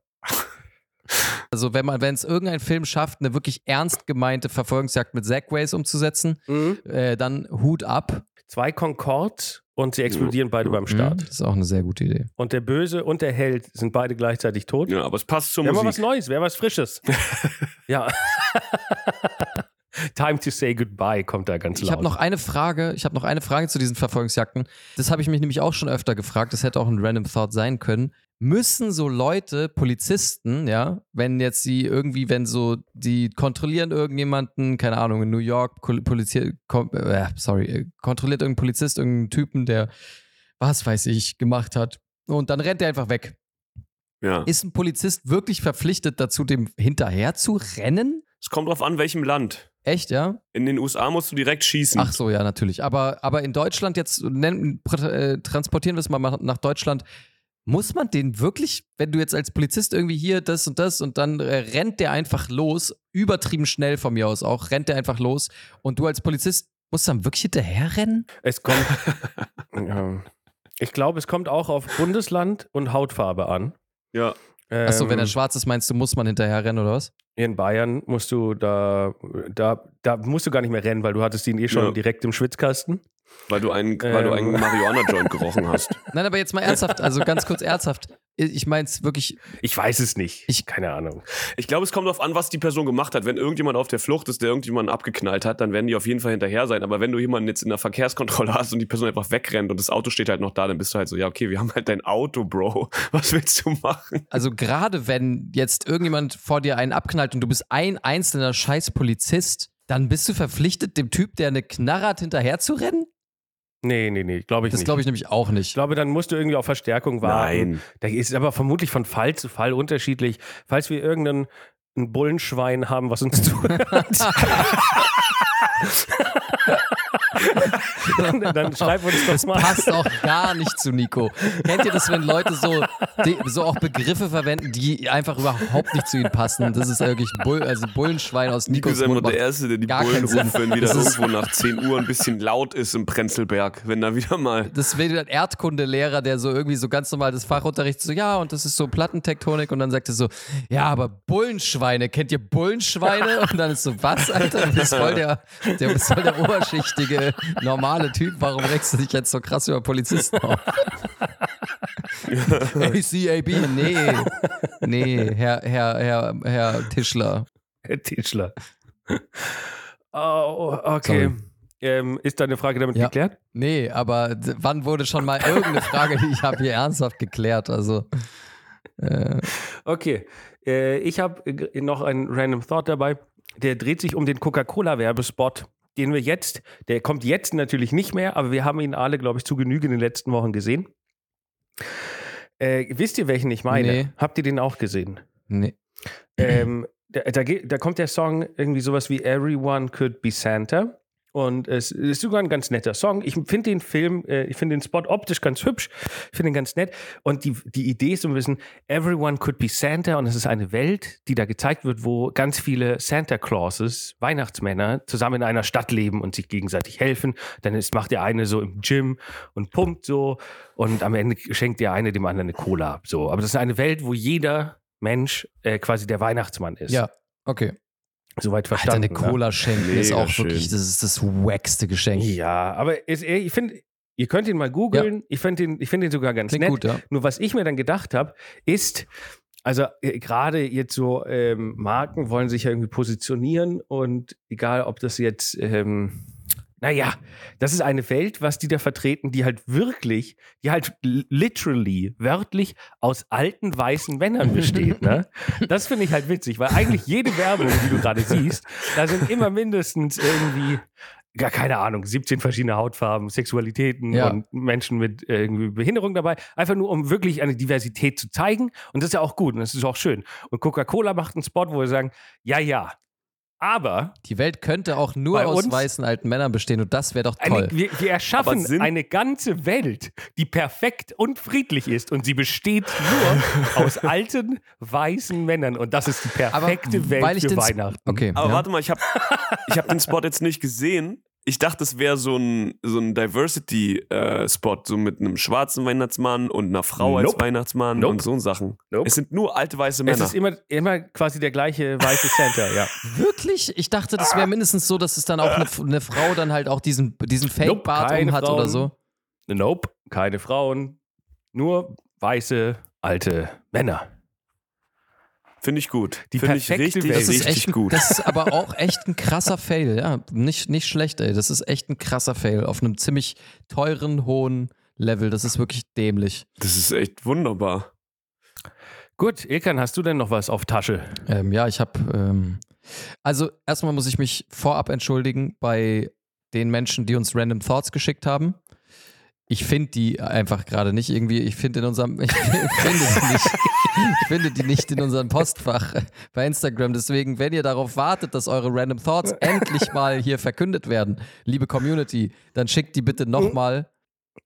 Also, wenn man, wenn es irgendein Film schafft, eine wirklich ernst gemeinte Verfolgungsjagd mit Segways umzusetzen, Mhm. äh, dann Hut ab. zwei Concords und sie explodieren beide beim Mhm, Start. Das ist auch eine sehr gute Idee. Und der Böse und der Held sind beide gleichzeitig tot. Ja, aber es passt zur Wäre mal was. Neues, wäre was Frisches. ja. Time to say goodbye kommt da ganz Ich laut. habe noch eine Frage. Ich habe noch eine Frage zu diesen Verfolgungsjagden. Das habe ich mich nämlich auch schon öfter gefragt. Das hätte auch ein Random Thought sein können. Müssen so Leute, Polizisten, ja, wenn jetzt sie irgendwie, wenn so, die kontrollieren irgendjemanden, keine Ahnung, in New York, Polizier, äh, sorry, äh, kontrolliert irgendein Polizist irgendeinen Typen, der, was weiß ich, gemacht hat. Und dann rennt er einfach weg. Ja. Ist ein Polizist wirklich verpflichtet dazu, dem hinterher zu rennen? Es kommt drauf an, welchem Land. Echt, ja? In den USA musst du direkt schießen. Ach so, ja, natürlich. Aber, aber in Deutschland jetzt, nennen, äh, transportieren wir es mal nach Deutschland. Muss man den wirklich, wenn du jetzt als Polizist irgendwie hier das und das und dann äh, rennt der einfach los, übertrieben schnell von mir aus auch, rennt der einfach los und du als Polizist musst dann wirklich hinterher rennen? Es kommt. ja. Ich glaube, es kommt auch auf Bundesland und Hautfarbe an. Ja. Achso, wenn er Ähm, schwarz ist, meinst du, muss man hinterher rennen oder was? in Bayern musst du da, da, da musst du gar nicht mehr rennen, weil du hattest ihn eh schon Ja. direkt im Schwitzkasten. Weil du einen, weil du einen Ähm. Marihuana-Joint gerochen hast. Nein, aber jetzt mal ernsthaft, also ganz kurz ernsthaft. Ich meine es wirklich, Ich weiß es nicht. Ich- keine Ahnung. Ich glaube, es kommt darauf an, was die Person gemacht hat. Wenn irgendjemand auf der Flucht ist, der irgendjemanden abgeknallt hat, dann werden die auf jeden Fall hinterher sein. Aber wenn du jemanden jetzt in der Verkehrskontrolle hast und die Person einfach wegrennt und das Auto steht halt noch da, dann bist du halt so, ja, okay, wir haben halt dein Auto, Bro. Was willst du machen? also gerade wenn jetzt irgendjemand vor dir einen abknallt und du bist ein einzelner scheiß Polizist, dann bist du verpflichtet, dem Typ, der eine Knarre hat, hinterher zu rennen? Nee, nee, nee, glaube ich Das nicht. glaube ich nämlich auch Ich nicht. glaube, dann musst du irgendwie auf Verstärkung warten. Nein. Da ist aber vermutlich von Fall zu Fall unterschiedlich. Falls wir irgendeinen ein Bullenschwein haben, was uns zuhört, dann, dann schreib uns das mal. Passt auch gar nicht zu Nico. Kennt ihr das, wenn Leute so, die, so auch Begriffe verwenden, die einfach überhaupt nicht zu ihnen passen? Das ist wirklich Bull, also Bullenschwein aus Nico Nikos ist immer der Erste, der die Bullen ruft, wenn wieder Das irgendwo nach 10 Uhr ein bisschen laut ist im Prenzlberg. Wenn da wieder mal. Das wäre ein Erdkundelehrer, der so irgendwie so ganz normal das Fach unterrichtet, so ja, und das ist so Plattentektonik und dann sagt er so, ja, aber Bullenschweine, kennt ihr Bullenschweine? Und dann ist so, was, Alter? Du bist voll der, der, bist voll der oberschichtige, normale Typ. Warum regst du dich jetzt so krass über Polizisten auf? ACAB, nee. Nee, Herr, Herr, Herr, Herr Tischler. Herr Tischler. Oh, okay. Sorry. Ähm, ist deine Frage damit Ja. geklärt? Nee, aber wann wurde schon mal irgendeine Frage, die ich habe hier ernsthaft geklärt? Also, äh, Okay. Äh, ich habe noch einen Random Thought dabei. Der dreht sich um den Coca-Cola-Werbespot, den wir jetzt, der kommt jetzt natürlich nicht mehr, aber wir haben ihn alle, glaube ich, zu Genüge in den letzten Wochen gesehen. Äh, wisst ihr, welchen ich meine? Nee. Habt ihr den auch gesehen? nee. ähm, da, da, da kommt der Song irgendwie sowas wie Everyone Could Be Santa. Und es ist sogar ein ganz netter Song. Ich finde den Film, äh, ich finde den Spot optisch ganz hübsch, finde ihn ganz nett. Und die, die Idee ist so ein bisschen, Everyone Could Be Santa. Und es ist eine Welt, die da gezeigt wird, wo ganz viele Santa Clauses, Weihnachtsmänner, zusammen in einer Stadt leben und sich gegenseitig helfen. Dann ist, macht der eine so im Gym und pumpt so. Und am Ende schenkt der eine dem anderen eine Cola ab. So. Aber das ist eine Welt, wo jeder Mensch äh, quasi der Weihnachtsmann ist. Ja, okay. Soweit Alter, verstanden. eine Cola schenken ist auch wirklich, schön. das ist das wackste Geschenk. Ja, ja aber es, ich finde, ihr könnt ihn mal googeln. Ich finde ihn, ich find ihn sogar ganz Klingt nett. gut, ja. Nur was ich mir dann gedacht habe, ist, also äh, gerade jetzt so ähm, Marken wollen sich ja irgendwie positionieren und egal, ob das jetzt, ähm, naja, das ist eine Welt, was die da vertreten, die halt wirklich, die halt literally, wörtlich aus alten weißen Männern besteht. Ne? Das finde ich halt witzig, weil eigentlich jede Werbung, die du gerade siehst, da sind immer mindestens irgendwie gar keine Ahnung, 17 verschiedene Hautfarben, Sexualitäten Ja. und Menschen mit äh, irgendwie Behinderung dabei. Einfach nur, um wirklich eine Diversität zu zeigen. Und das ist ja auch gut und das ist auch schön. Und Coca-Cola macht einen Spot, wo wir sagen, ja, ja. Aber Die Welt könnte auch nur aus uns- weißen alten Männern bestehen und das wäre doch eine, toll. wir, wir erschaffen Aber sind- eine ganze Welt, die perfekt und friedlich ist. Und sie besteht nur aus alten, weißen Männern. Und das ist die Aber perfekte weil Welt ich für den- Weihnachten. Okay. Aber ja. warte mal, ich habe ich hab den Spot jetzt nicht gesehen. Ich dachte, es wäre so ein, so ein Diversity-Spot, so mit einem schwarzen Weihnachtsmann und einer Frau als Nope. Weihnachtsmann Nope. und so Sachen. Nope. Es sind nur alte weiße Es Männer. ist immer, immer quasi der gleiche weiße Santa, ja. Wirklich? Ich dachte, das wäre mindestens so, dass es dann auch eine, eine Frau dann halt auch diesen, diesen Fake-Bart um hat Frauen. oder so. Nope, keine Frauen, nur weiße, alte Männer. Finde ich gut. Die Finde ich richtig, Welt. Das ist, richtig echt ein, gut. das ist aber auch echt ein krasser Fail, ja. Nicht, nicht schlecht, ey. Das ist echt ein krasser Fail auf einem ziemlich teuren, hohen Level. Das ist wirklich dämlich. Das ist echt wunderbar. Gut, Ilkan, hast du denn noch was auf Tasche? Ähm, ja, ich habe. Ähm, also, erstmal muss ich mich vorab entschuldigen bei den Menschen, die uns Random Thoughts geschickt haben. Ich finde die einfach gerade nicht irgendwie. Ich finde in unserem. Ich finde die nicht. Ich finde die nicht in unserem Postfach bei Instagram. Deswegen, wenn ihr darauf wartet, dass eure Random Thoughts endlich mal hier verkündet werden, liebe Community, dann schickt die bitte nochmal.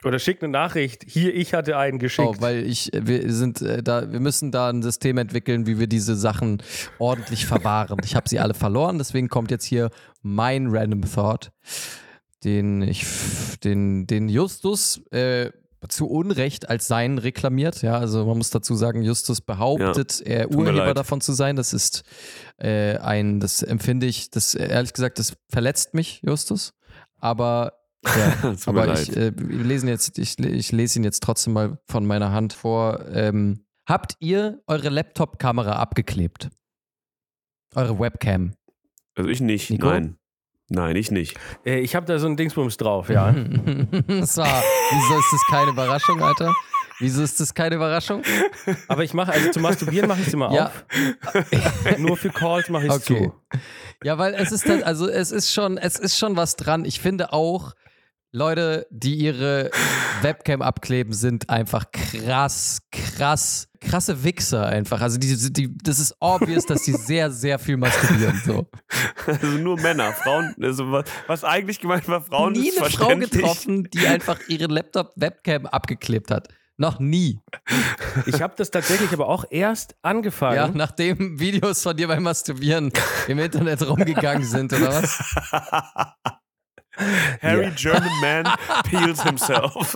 Oder schickt eine Nachricht. Hier, ich hatte einen geschickt. Oh, weil ich, wir sind äh, da, wir müssen da ein System entwickeln, wie wir diese Sachen ordentlich verwahren. Ich habe sie alle verloren, deswegen kommt jetzt hier mein Random Thought, den ich, den, den Justus äh, zu Unrecht als sein reklamiert. Ja, also man muss dazu sagen, Justus behauptet, er tut mir Urheber davon zu sein. Das ist äh, ein, das empfinde ich, das ehrlich gesagt, das verletzt mich, Justus. Aber ja, aber ich, äh, lesen jetzt, ich, ich lese ihn jetzt trotzdem mal von meiner Hand vor. Ähm, habt ihr eure Laptop-Kamera abgeklebt? Eure Webcam? Also ich nicht, Nico? nein. Nein, ich nicht. Äh, ich habe da so einen Dingsbums drauf, ja. das war, wieso ist das keine Überraschung, Alter? Wieso ist das keine Überraschung? Aber ich mache, also zum Masturbieren mache ich es immer Ja. auf. Nur für Calls mache ich es Okay. zu. Ja, weil es ist dann, also es ist schon, es ist schon was dran. Ich finde auch, Leute, die ihre Webcam abkleben, sind einfach krass, krass, krasse Wichser einfach. Also die, die, das ist obvious, dass die sehr, sehr viel masturbieren. So. Also nur Männer. Frauen, also was, was eigentlich gemeint war, Frauen nie ist eine Frau getroffen, die einfach ihre Laptop-Webcam abgeklebt hat. Noch nie. Ich habe das tatsächlich aber auch erst angefangen. Ja, nachdem Videos von dir beim Masturbieren im Internet rumgegangen sind, oder was? Harry German man peels himself.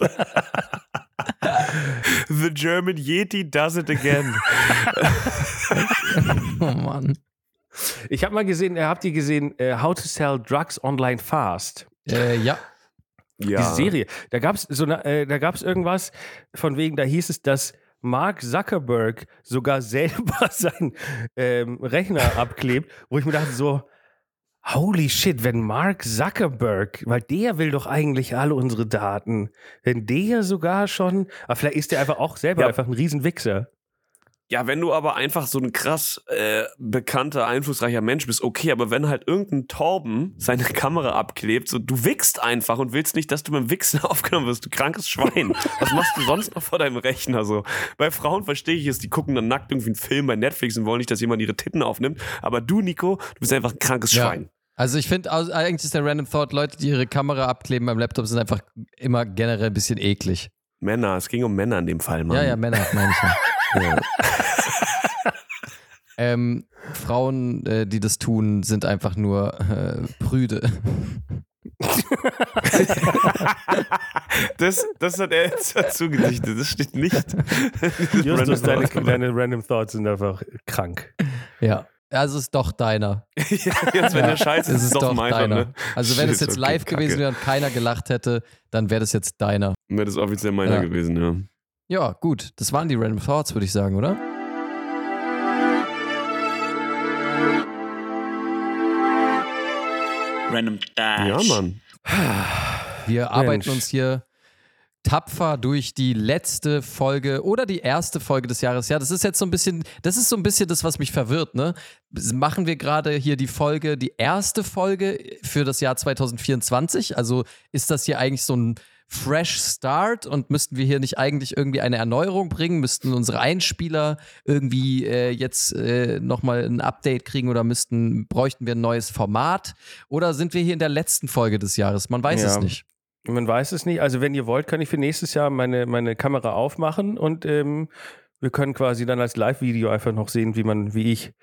The German Yeti does it again. Oh Mann. Ich habe mal gesehen, äh, habt ihr gesehen, äh, How to Sell Drugs Online Fast? Äh, ja. Ja. Diese Serie. Da gab es so eine, äh, da gab's irgendwas von wegen, da hieß es, dass Mark Zuckerberg sogar selber seinen ähm, Rechner abklebt, wo ich mir dachte so, holy shit, wenn Mark Zuckerberg, weil der will doch eigentlich alle unsere Daten, wenn der sogar schon, aber vielleicht ist der einfach auch selber Ja. einfach ein Riesenwichser. Ja, wenn du aber einfach so ein krass äh, bekannter, einflussreicher Mensch bist, okay, aber wenn halt irgendein Torben seine Kamera abklebt, so du wickst einfach und willst nicht, dass du beim Wichsen aufgenommen wirst, du krankes Schwein. Was machst du sonst noch vor deinem Rechner so? Bei Frauen verstehe ich es, die gucken dann nackt irgendwie einen Film bei Netflix und wollen nicht, dass jemand ihre Titten aufnimmt, aber du, Nico, du bist einfach ein krankes Ja. Schwein. Also ich finde, eigentlich ist der Random Thought, Leute, die ihre Kamera abkleben beim Laptop, sind einfach immer generell ein bisschen eklig. Männer, es ging um Männer in dem Fall, Mann. Ja, ja, Männer, meine ich ja. ähm, Frauen, äh, die das tun, sind einfach nur äh, prüde. Das, das hat er jetzt dazu gedichtet, das steht nicht. Justus, deine, deine Random Thoughts sind einfach krank. Ja. Also es ist doch deiner. Jetzt, wenn der Scheiß ist, es ist es doch meiner. deiner. Ne? Also wenn es Shit, jetzt okay, live gewesen Kacke. wäre und keiner gelacht hätte, dann wäre das jetzt deiner. Wäre das offiziell meiner Ja. gewesen, ja. Ja, gut. Das waren die Random Thoughts, würde ich sagen, oder? Random Dash. Ja, Mann. Wir arbeiten Mensch. uns hier tapfer durch die letzte Folge oder die erste Folge des Jahres. Ja, das ist jetzt so ein bisschen, das ist so ein bisschen das, was mich verwirrt, ne? Machen wir gerade hier die Folge, die erste Folge für das Jahr 2024? Also ist das hier eigentlich so ein Fresh Start und müssten wir hier nicht eigentlich irgendwie eine Erneuerung bringen? Müssten unsere Einspieler irgendwie äh, jetzt äh, nochmal ein Update kriegen oder müssten, bräuchten wir ein neues Format? Oder sind wir hier in der letzten Folge des Jahres? Man weiß Ja. es nicht. Man weiß es nicht. Also wenn ihr wollt, kann ich für nächstes Jahr meine, meine Kamera aufmachen und ähm, wir können quasi dann als Live-Video einfach noch sehen, wie man, wie ich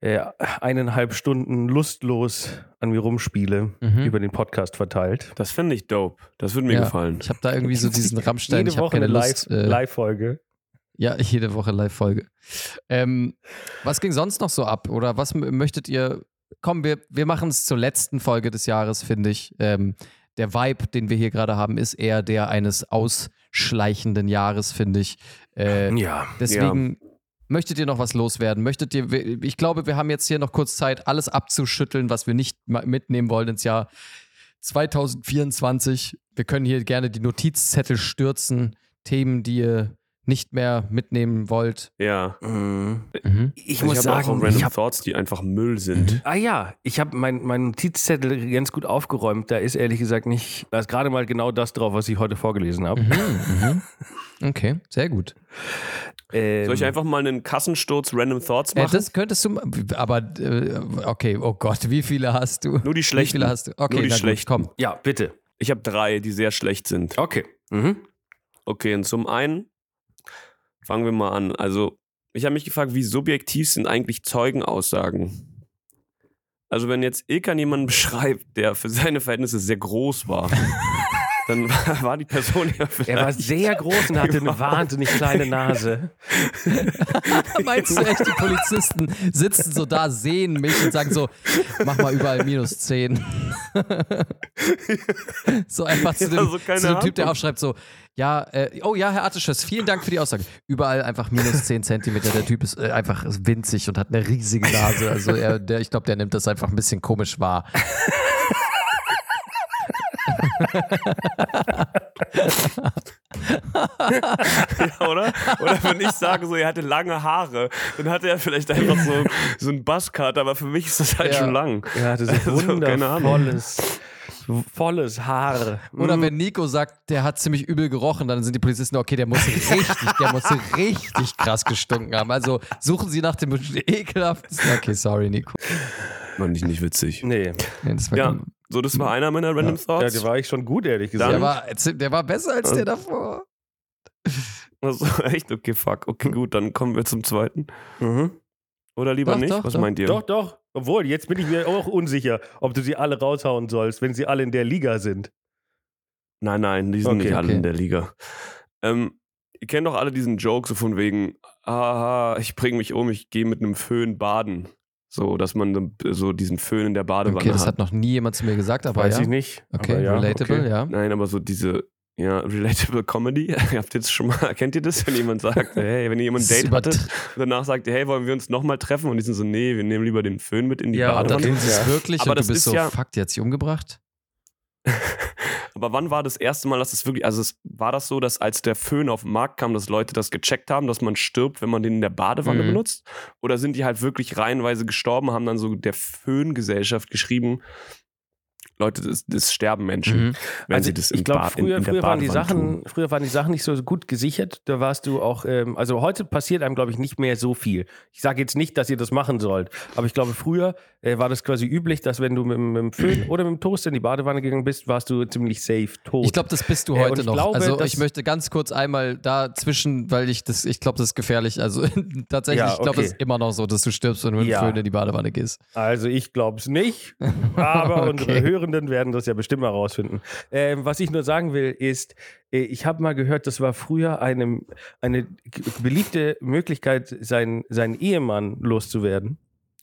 äh, eineinhalb Stunden lustlos an mir rumspiele, Mhm. über den Podcast verteilt. Das finde ich dope. Das würde mir Ja, gefallen. Ich habe da irgendwie so diesen Rammstein. Jede Woche eine Lust. Live- äh, Live-Folge. Ja, jede Woche Live-Folge. Ähm, was ging sonst noch so ab? Oder was möchtet ihr? Komm, wir, wir machen es zur letzten Folge des Jahres, finde ich. Ähm, der Vibe, den wir hier gerade haben, ist eher der eines ausschleichenden Jahres, finde ich. Äh, ja. deswegen möchtet ihr noch was loswerden? Möchtet ihr, ich glaube, wir haben jetzt hier noch kurz Zeit, alles abzuschütteln, was wir nicht mitnehmen wollen ins Jahr 2024. Wir können hier gerne die Notizzettel stürzen, Themen, die ihr nicht mehr mitnehmen wollt. ja. Mhm. Ich Also muss ich habe auch sagen, Random ich hab, Thoughts, die einfach Müll sind. ah ja, ich habe mein, mein Notizzettel ganz gut aufgeräumt. Da ist ehrlich gesagt nicht, da ist gerade mal genau das drauf, was ich heute vorgelesen habe. Mhm, mhm. Okay, sehr gut. Ähm, Soll ich einfach mal einen Kassensturz Random Thoughts Äh, machen? das könntest du, aber äh, okay, oh Gott, wie viele hast du? Nur die Wie schlechten. viele hast du? Okay, Nur die na gut, schlechten. komm. ja, bitte. Ich habe drei, die sehr schlecht sind. Okay. Mhm. Okay, und zum einen fangen wir mal an. Also, ich habe mich gefragt, wie subjektiv sind eigentlich Zeugenaussagen? Also, wenn jetzt Ilkan jemanden beschreibt, der für seine Verhältnisse sehr groß war, dann war, die Person ja vielleicht. Er war sehr groß und hatte eine wahnsinnig kleine Nase. Meinst du echt, die Polizisten sitzen so da, sehen mich und sagen so, mach mal überall minus 10. so einfach zu dem, Ja, so zu dem Typ, der aufschreibt so, ja, äh, oh ja, Herr Artischers, vielen Dank für die Aussage. Überall einfach minus 10 Zentimeter. Der Typ ist äh, einfach winzig und hat eine riesige Nase. Also er, der, ich glaube, der nimmt das einfach ein bisschen komisch wahr. Ja, oder? Oder wenn ich sage, so, er hatte lange Haare, dann hatte er vielleicht einfach so, so einen Buzzcut, aber für mich ist das halt Ja. schon lang. Er hatte so Also, keine Ahnung. wundervolles, volles Haar. Oder Mm. wenn Nico sagt, der hat ziemlich übel gerochen, dann sind die Polizisten, okay, der muss richtig, der muss richtig krass gestunken haben. Also suchen sie nach dem ekelhaftesten. Okay, sorry, Nico. Fand ich nicht witzig. Nee. Nee, das war Ja, so, das war einer meiner Random Ja, Thoughts. der war ich schon gut, ehrlich Dann- der, gesagt. war, der war besser als der davor. Also, echt? Okay, fuck. Okay, gut, dann kommen wir zum zweiten. Mhm. Oder lieber Doch, nicht? doch, Was doch. meint ihr? Doch, doch. Obwohl, jetzt bin ich mir auch unsicher, ob du sie alle raushauen sollst, wenn sie alle in der Liga sind. Nein, nein, die sind Okay, nicht alle okay. in der Liga. Ähm, ihr kennt doch alle diesen Joke so von wegen, aha, ich bringe mich um, ich gehe mit einem Föhn baden. So, dass man so- diesen Föhn in der Badewanne Okay, das hat. hat noch nie jemand zu mir gesagt, aber Weiß ja. ich nicht. Okay, aber ja, relatable, okay. ja. Nein, aber so diese, ja, relatable Comedy. Habt ihr das schon mal, kennt ihr das, wenn jemand sagt, hey, wenn ihr jemand ein Das Date hattet und danach sagt hey, wollen wir uns nochmal treffen? Und die sind so, nee, wir nehmen lieber den Föhn mit in die Ja, Und dann Badewanne. es Ja. wirklich Aber und das du bist ist so, ja- fuck, die hat sich umgebracht? Aber wann war das erste Mal, dass es wirklich, also es, war das so, dass als der Föhn auf den Markt kam, dass Leute das gecheckt haben, dass man stirbt, wenn man den in der Badewanne Mhm. benutzt? Oder sind die halt wirklich reihenweise gestorben, haben dann so der Föhngesellschaft geschrieben, Leute, das, das sterben Menschen, Mhm. wenn also sie das ich im glaube, Bad, in, früher, in der früher, waren die Sachen, tun. früher waren die Sachen nicht so gut gesichert. Da warst du auch, ähm, also heute passiert einem, glaube ich, nicht mehr so viel. Ich sage jetzt nicht, dass ihr das machen sollt, aber ich glaube, früher äh, war das quasi üblich, dass wenn du mit, mit dem Föhn oder mit dem Toaster in die Badewanne gegangen bist, warst du ziemlich safe tot. Ich glaube, das bist du Äh, heute ich noch. glaube, also ich möchte ganz kurz einmal dazwischen, weil ich das, ich glaube, das ist gefährlich. Also tatsächlich, Ja, ich glaube, okay. das ist immer noch so, dass du stirbst, wenn du mit dem Ja. Föhn in die Badewanne gehst. Also ich glaube es nicht, aber Okay. unsere Hörenden werden das ja bestimmt mal rausfinden. Ähm, was ich nur sagen will, ist, äh, ich habe mal gehört, das war früher eine, eine beliebte Möglichkeit, seinen, seinen Ehemann loszuwerden.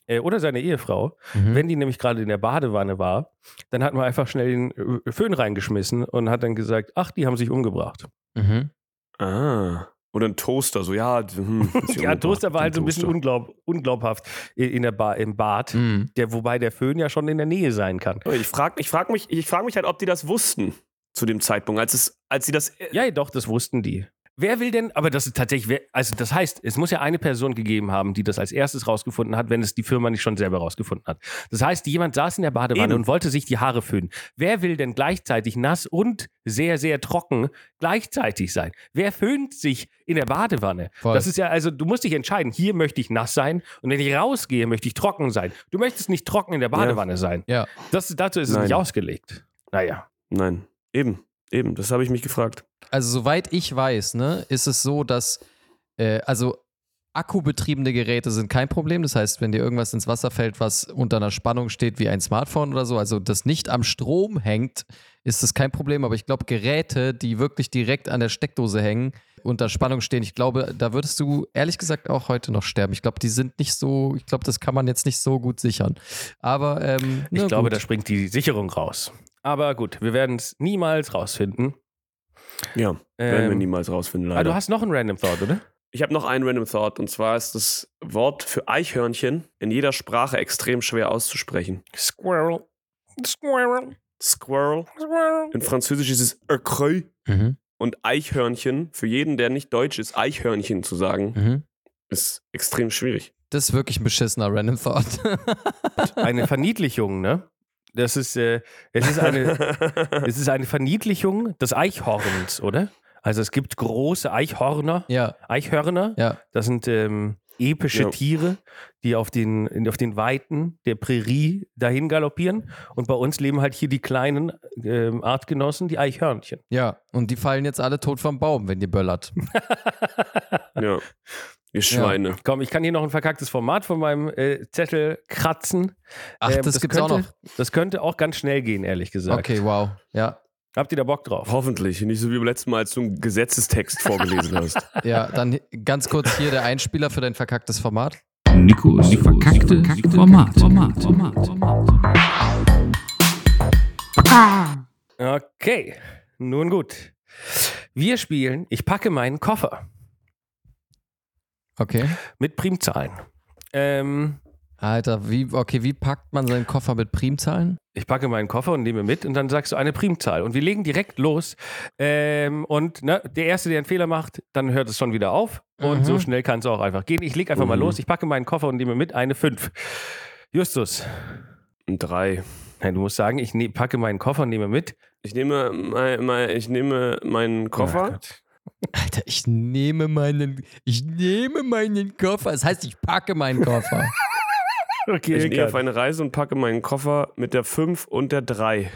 äh, Oder seine Ehefrau, Mhm. wenn die nämlich gerade in der Badewanne war, dann hat man einfach schnell den äh, Föhn reingeschmissen und hat dann gesagt, ach, die haben sich umgebracht. Mhm. Ah. Oder ein Toaster, so, ja. Hm, Ja, umgebracht, Toaster war halt so ein bisschen unglaub, unglaubhaft in der ba im Bad, Mhm. der, wobei der Föhn ja schon in der Nähe sein kann. Ich frage ich frag mich, ich frag mich halt, ob die das wussten zu dem Zeitpunkt, als, es, als sie das. Ja, ja, doch, das wussten die. Wer will denn, aber das ist tatsächlich, wer- also das heißt, es muss ja eine Person gegeben haben, die das als erstes rausgefunden hat, wenn es die Firma nicht schon selber rausgefunden hat. Das heißt, jemand saß in der Badewanne Eben. und wollte sich die Haare föhnen. Wer will denn gleichzeitig nass und sehr, sehr trocken gleichzeitig sein? Wer föhnt sich in der Badewanne? Voll. Das ist ja, also du musst dich entscheiden, hier möchte ich nass sein und wenn ich rausgehe, möchte ich trocken sein. Du möchtest nicht trocken in der Badewanne sein. Ja. Das, dazu ist es Nein. nicht ausgelegt. Naja. Nein, eben, eben, das habe ich mich gefragt. Also soweit ich weiß, ne, ist es so, dass, äh, also Akkubetriebene Geräte sind kein Problem. Das heißt, wenn dir irgendwas ins Wasser fällt, was unter einer Spannung steht, wie ein Smartphone oder so, also das nicht am Strom hängt, ist das kein Problem. Aber ich glaube, Geräte, die wirklich direkt an der Steckdose hängen, unter Spannung stehen, ich glaube, da würdest du ehrlich gesagt auch heute noch sterben. Ich glaube, die sind nicht so, ich glaube, das kann man jetzt nicht so gut sichern. Aber ähm, Ich glaube, gut. da springt die Sicherung raus. Aber gut, wir werden es niemals rausfinden. Ja, werden wir Ähm, niemals rausfinden, Ah, leider. du hast noch einen Random Thought, oder? Ich habe noch einen Random Thought und zwar ist das Wort für Eichhörnchen in jeder Sprache extrem schwer auszusprechen. Squirrel. Squirrel. Squirrel. Squirrel. In Französisch ist es Écreuil Mhm. und Eichhörnchen, für jeden, der nicht deutsch ist, Eichhörnchen zu sagen, Mhm. ist extrem schwierig. Das ist wirklich ein beschissener Random Thought. Eine Verniedlichung, ne? Das ist, äh, es ist eine, es ist eine Verniedlichung des Eichhorns, oder? Also es gibt große Eichhörner, ja, Eichhörner. ja. Das sind ähm, epische Ja. Tiere, die auf den, in- auf den Weiten der Prärie dahin galoppieren. Und bei uns leben halt hier die kleinen ähm, Artgenossen, die Eichhörnchen. Ja, und die fallen jetzt alle tot vom Baum, wenn ihr böllert. ja. Ihr Schweine. Komm, ich kann hier noch ein verkacktes Format von meinem äh, Zettel kratzen. Ach, Ähm, das, gibt's auch könnte, noch. Das könnte auch ganz schnell gehen, ehrlich gesagt. Okay, wow. Ja, Habt ihr da Bock drauf? Hoffentlich. Nicht so wie beim letzten Mal, als du einen Gesetzestext vorgelesen hast. ja, dann ganz kurz hier der Einspieler für dein verkacktes Format. Nikos verkackte Format. Format. Format. Format. Okay, nun gut. Wir spielen Ich packe meinen Koffer Okay. mit Primzahlen. Ähm, Alter, wie, okay, wie packt man seinen Koffer mit Primzahlen? ich packe meinen Koffer und nehme mit und dann sagst du eine Primzahl. Und wir legen direkt los. Ähm, und ne, der Erste, der einen Fehler macht, dann hört es schon wieder auf. Und Mhm. so schnell kann es auch einfach gehen. Ich lege einfach mal Mhm. los. Ich packe meinen Koffer und nehme mit eine 5. Justus, Ein Drei. nein, du musst sagen, ich ne packe meinen Koffer und nehme mit. Ich nehme, mein, mein, ich nehme meinen Oh Koffer. Gott. Alter, ich nehme meinen, ich nehme meinen Koffer. Das heißt, ich packe meinen Koffer. Okay, ich gehe auf eine Reise und packe meinen Koffer mit der 5 und der 3.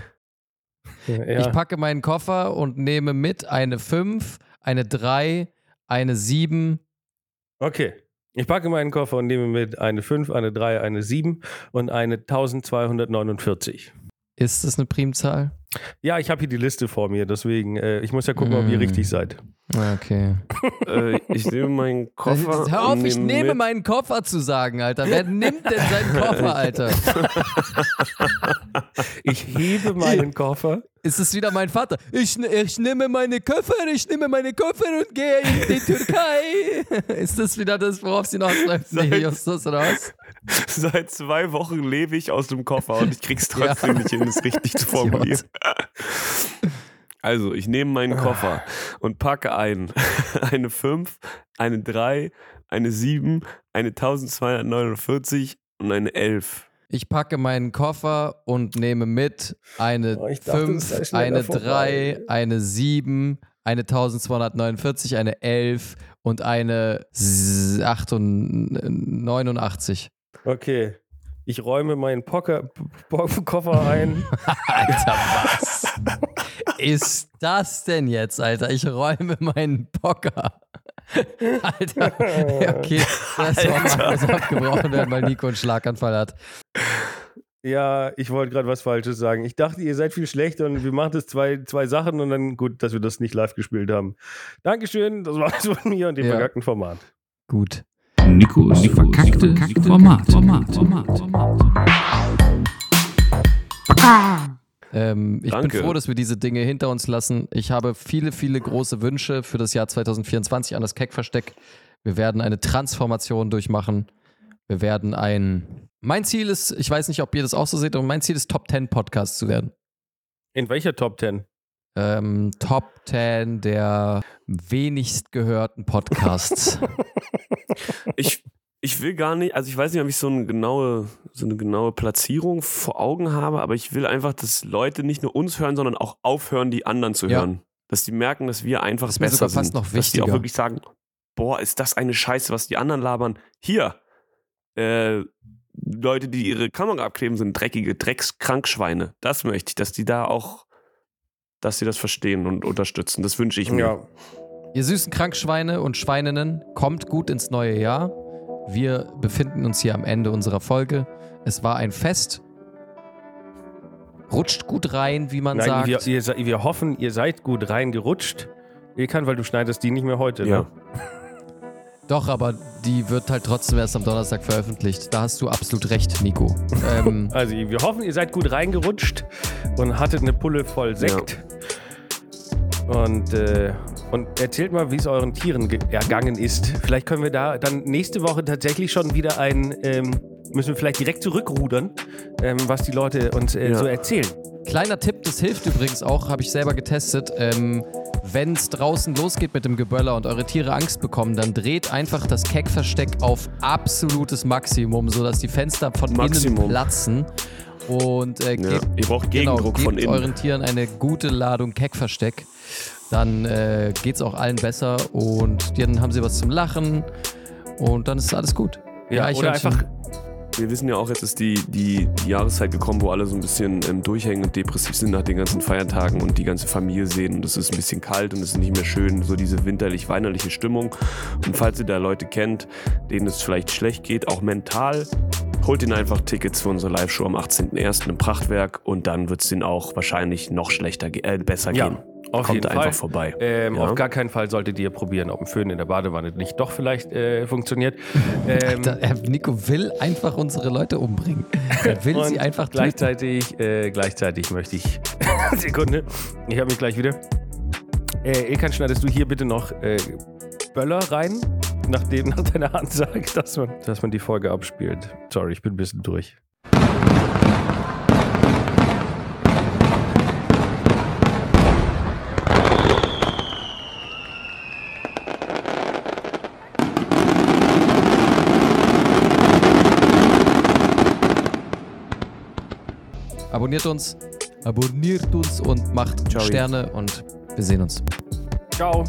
ja. Ich packe meinen Koffer und nehme mit eine 5, eine 3, eine 7. Okay. Ich packe meinen Koffer und nehme mit eine 5, eine 3, eine 7 und eine 1249. Ist das eine Primzahl? Ja, ich habe hier die Liste vor mir, deswegen, äh, ich muss ja gucken, ob ihr Mm. richtig seid. Okay. äh, ich nehme meinen Koffer. Hör auf, ich nehme mit- meinen Koffer zu sagen, Alter. Wer nimmt denn seinen Koffer, Alter? Ich hebe meinen Koffer. Ist es wieder mein Vater? Ich, ich nehme meine Koffer, ich nehme meine Koffer und gehe in die Türkei. Ist das wieder das, worauf sie noch läuft? Nee, Seit- Justus, oder was? Seit zwei Wochen lebe ich aus dem Koffer und ich krieg's Ja. trotzdem nicht hin, es richtig zu formulieren. Also, ich nehme meinen Koffer und packe ein. Eine 5, eine 3, eine 7, eine 1249 und eine 11. Ich packe meinen Koffer und nehme mit eine Oh, dachte, es sei 5, schneller eine vorbei. 3, eine 7, eine 1249, eine 11 und eine 89. Okay. Ich räume meinen Poker, Po- Koffer ein. Alter, was ist das denn jetzt, Alter? Ich räume meinen Poker. Alter, okay, das Wort muss abgebrochen werden, weil Nico einen Schlaganfall hat. Ja, ich wollte gerade was Falsches sagen. Ich dachte, ihr seid viel schlechter und wir machen das zwei, zwei Sachen und dann gut, dass wir das nicht live gespielt haben. Dankeschön, das war's von mir und dem Ja. verkackten Format. Gut. Nikos verkackte Format. Format. Format. Format. Ähm, ich Danke. bin froh, dass wir diese Dinge hinter uns lassen. Ich habe viele, viele große Wünsche für das Jahr 2024 an das Keck-Versteck. Wir werden eine Transformation durchmachen. Wir werden ein. Mein Ziel ist, ich weiß nicht, ob ihr das auch so seht, aber mein Ziel ist, Top 10 Podcast zu werden. In welcher Top 10? Ähm, Top 10 der wenigst gehörten Podcasts. Ich, ich will gar nicht, also ich weiß nicht, ob ich so eine genaue, so eine genaue Platzierung vor Augen habe, aber ich will einfach, dass Leute nicht nur uns hören, sondern auch aufhören, die anderen zu Ja. hören. Dass die merken, dass wir einfach Das besser sogar sind. noch Dass die wichtiger. auch wirklich sagen, boah, ist das eine Scheiße, was die anderen labern. Hier, äh, Leute, die ihre Kamera abkleben, sind dreckige Dreckskrankschweine. Das möchte ich, dass die da auch, dass sie das verstehen und unterstützen. Das wünsche ich mir. Ja. Ihr süßen Krankschweine und Schweininnen, kommt gut ins neue Jahr. Wir befinden uns hier am Ende unserer Folge. Es war ein Fest. Rutscht gut rein, wie man Nein, sagt. wir, ihr, wir hoffen, ihr seid gut reingerutscht. Ilkan, weil du schneidest die nicht mehr heute, Ja. ne? Doch, aber die wird halt trotzdem erst am Donnerstag veröffentlicht. Da hast du absolut recht, Nico. ähm, Also wir hoffen, ihr seid gut reingerutscht und hattet eine Pulle voll Sekt. Und, äh, und erzählt mal, wie es euren Tieren ge- ergangen ist. Vielleicht können wir da dann nächste Woche tatsächlich schon wieder ein, ähm, müssen wir vielleicht direkt zurückrudern, ähm, was die Leute uns äh, Ja. so erzählen. Kleiner Tipp, das hilft übrigens auch, habe ich selber getestet. Ähm, Wenn es draußen losgeht mit dem Geböller und eure Tiere Angst bekommen, dann dreht einfach das Keckversteck auf absolutes Maximum, sodass die Fenster von innen Maximum. platzen. Und äh, Ja. gebt, Ihr braucht genau, Gegendruck gebt von innen. euren Tieren eine gute Ladung Keckversteck. Dann äh, geht es auch allen besser und dann haben sie was zum Lachen und dann ist alles gut. Ja, ich oder einfach, schon. Wir wissen ja auch, jetzt ist die, die, die Jahreszeit gekommen, wo alle so ein bisschen ähm, durchhängen und depressiv sind nach den ganzen Feiertagen und die ganze Familie sehen und es ist ein bisschen kalt und es ist nicht mehr schön, so diese winterlich-weinerliche Stimmung. Und falls ihr da Leute kennt, denen es vielleicht schlecht geht, auch mental, holt ihnen einfach Tickets für unsere Live-Show am 18.01. im Prachtwerk und dann wird es ihnen auch wahrscheinlich noch schlechter, äh, besser Ja, gehen. Auf Kommt einfach Fall. vorbei. Ähm, Ja. Auf gar keinen Fall solltet ihr probieren, ob ein Föhn in der Badewanne nicht doch vielleicht äh, funktioniert. Ähm, Da, äh, Nico will einfach unsere Leute umbringen. Er will sie einfach töten. gleichzeitig, äh, gleichzeitig möchte ich. Sekunde, ich habe mich gleich wieder. Äh, Ilkan, schneidest du hier bitte noch äh, Böller rein, nachdem nach deiner Ansage, dass man, dass man die Folge abspielt. Sorry, ich bin ein bisschen durch. Abonniert uns, abonniert uns und macht Ciao. Sterne und wir sehen uns. Ciao.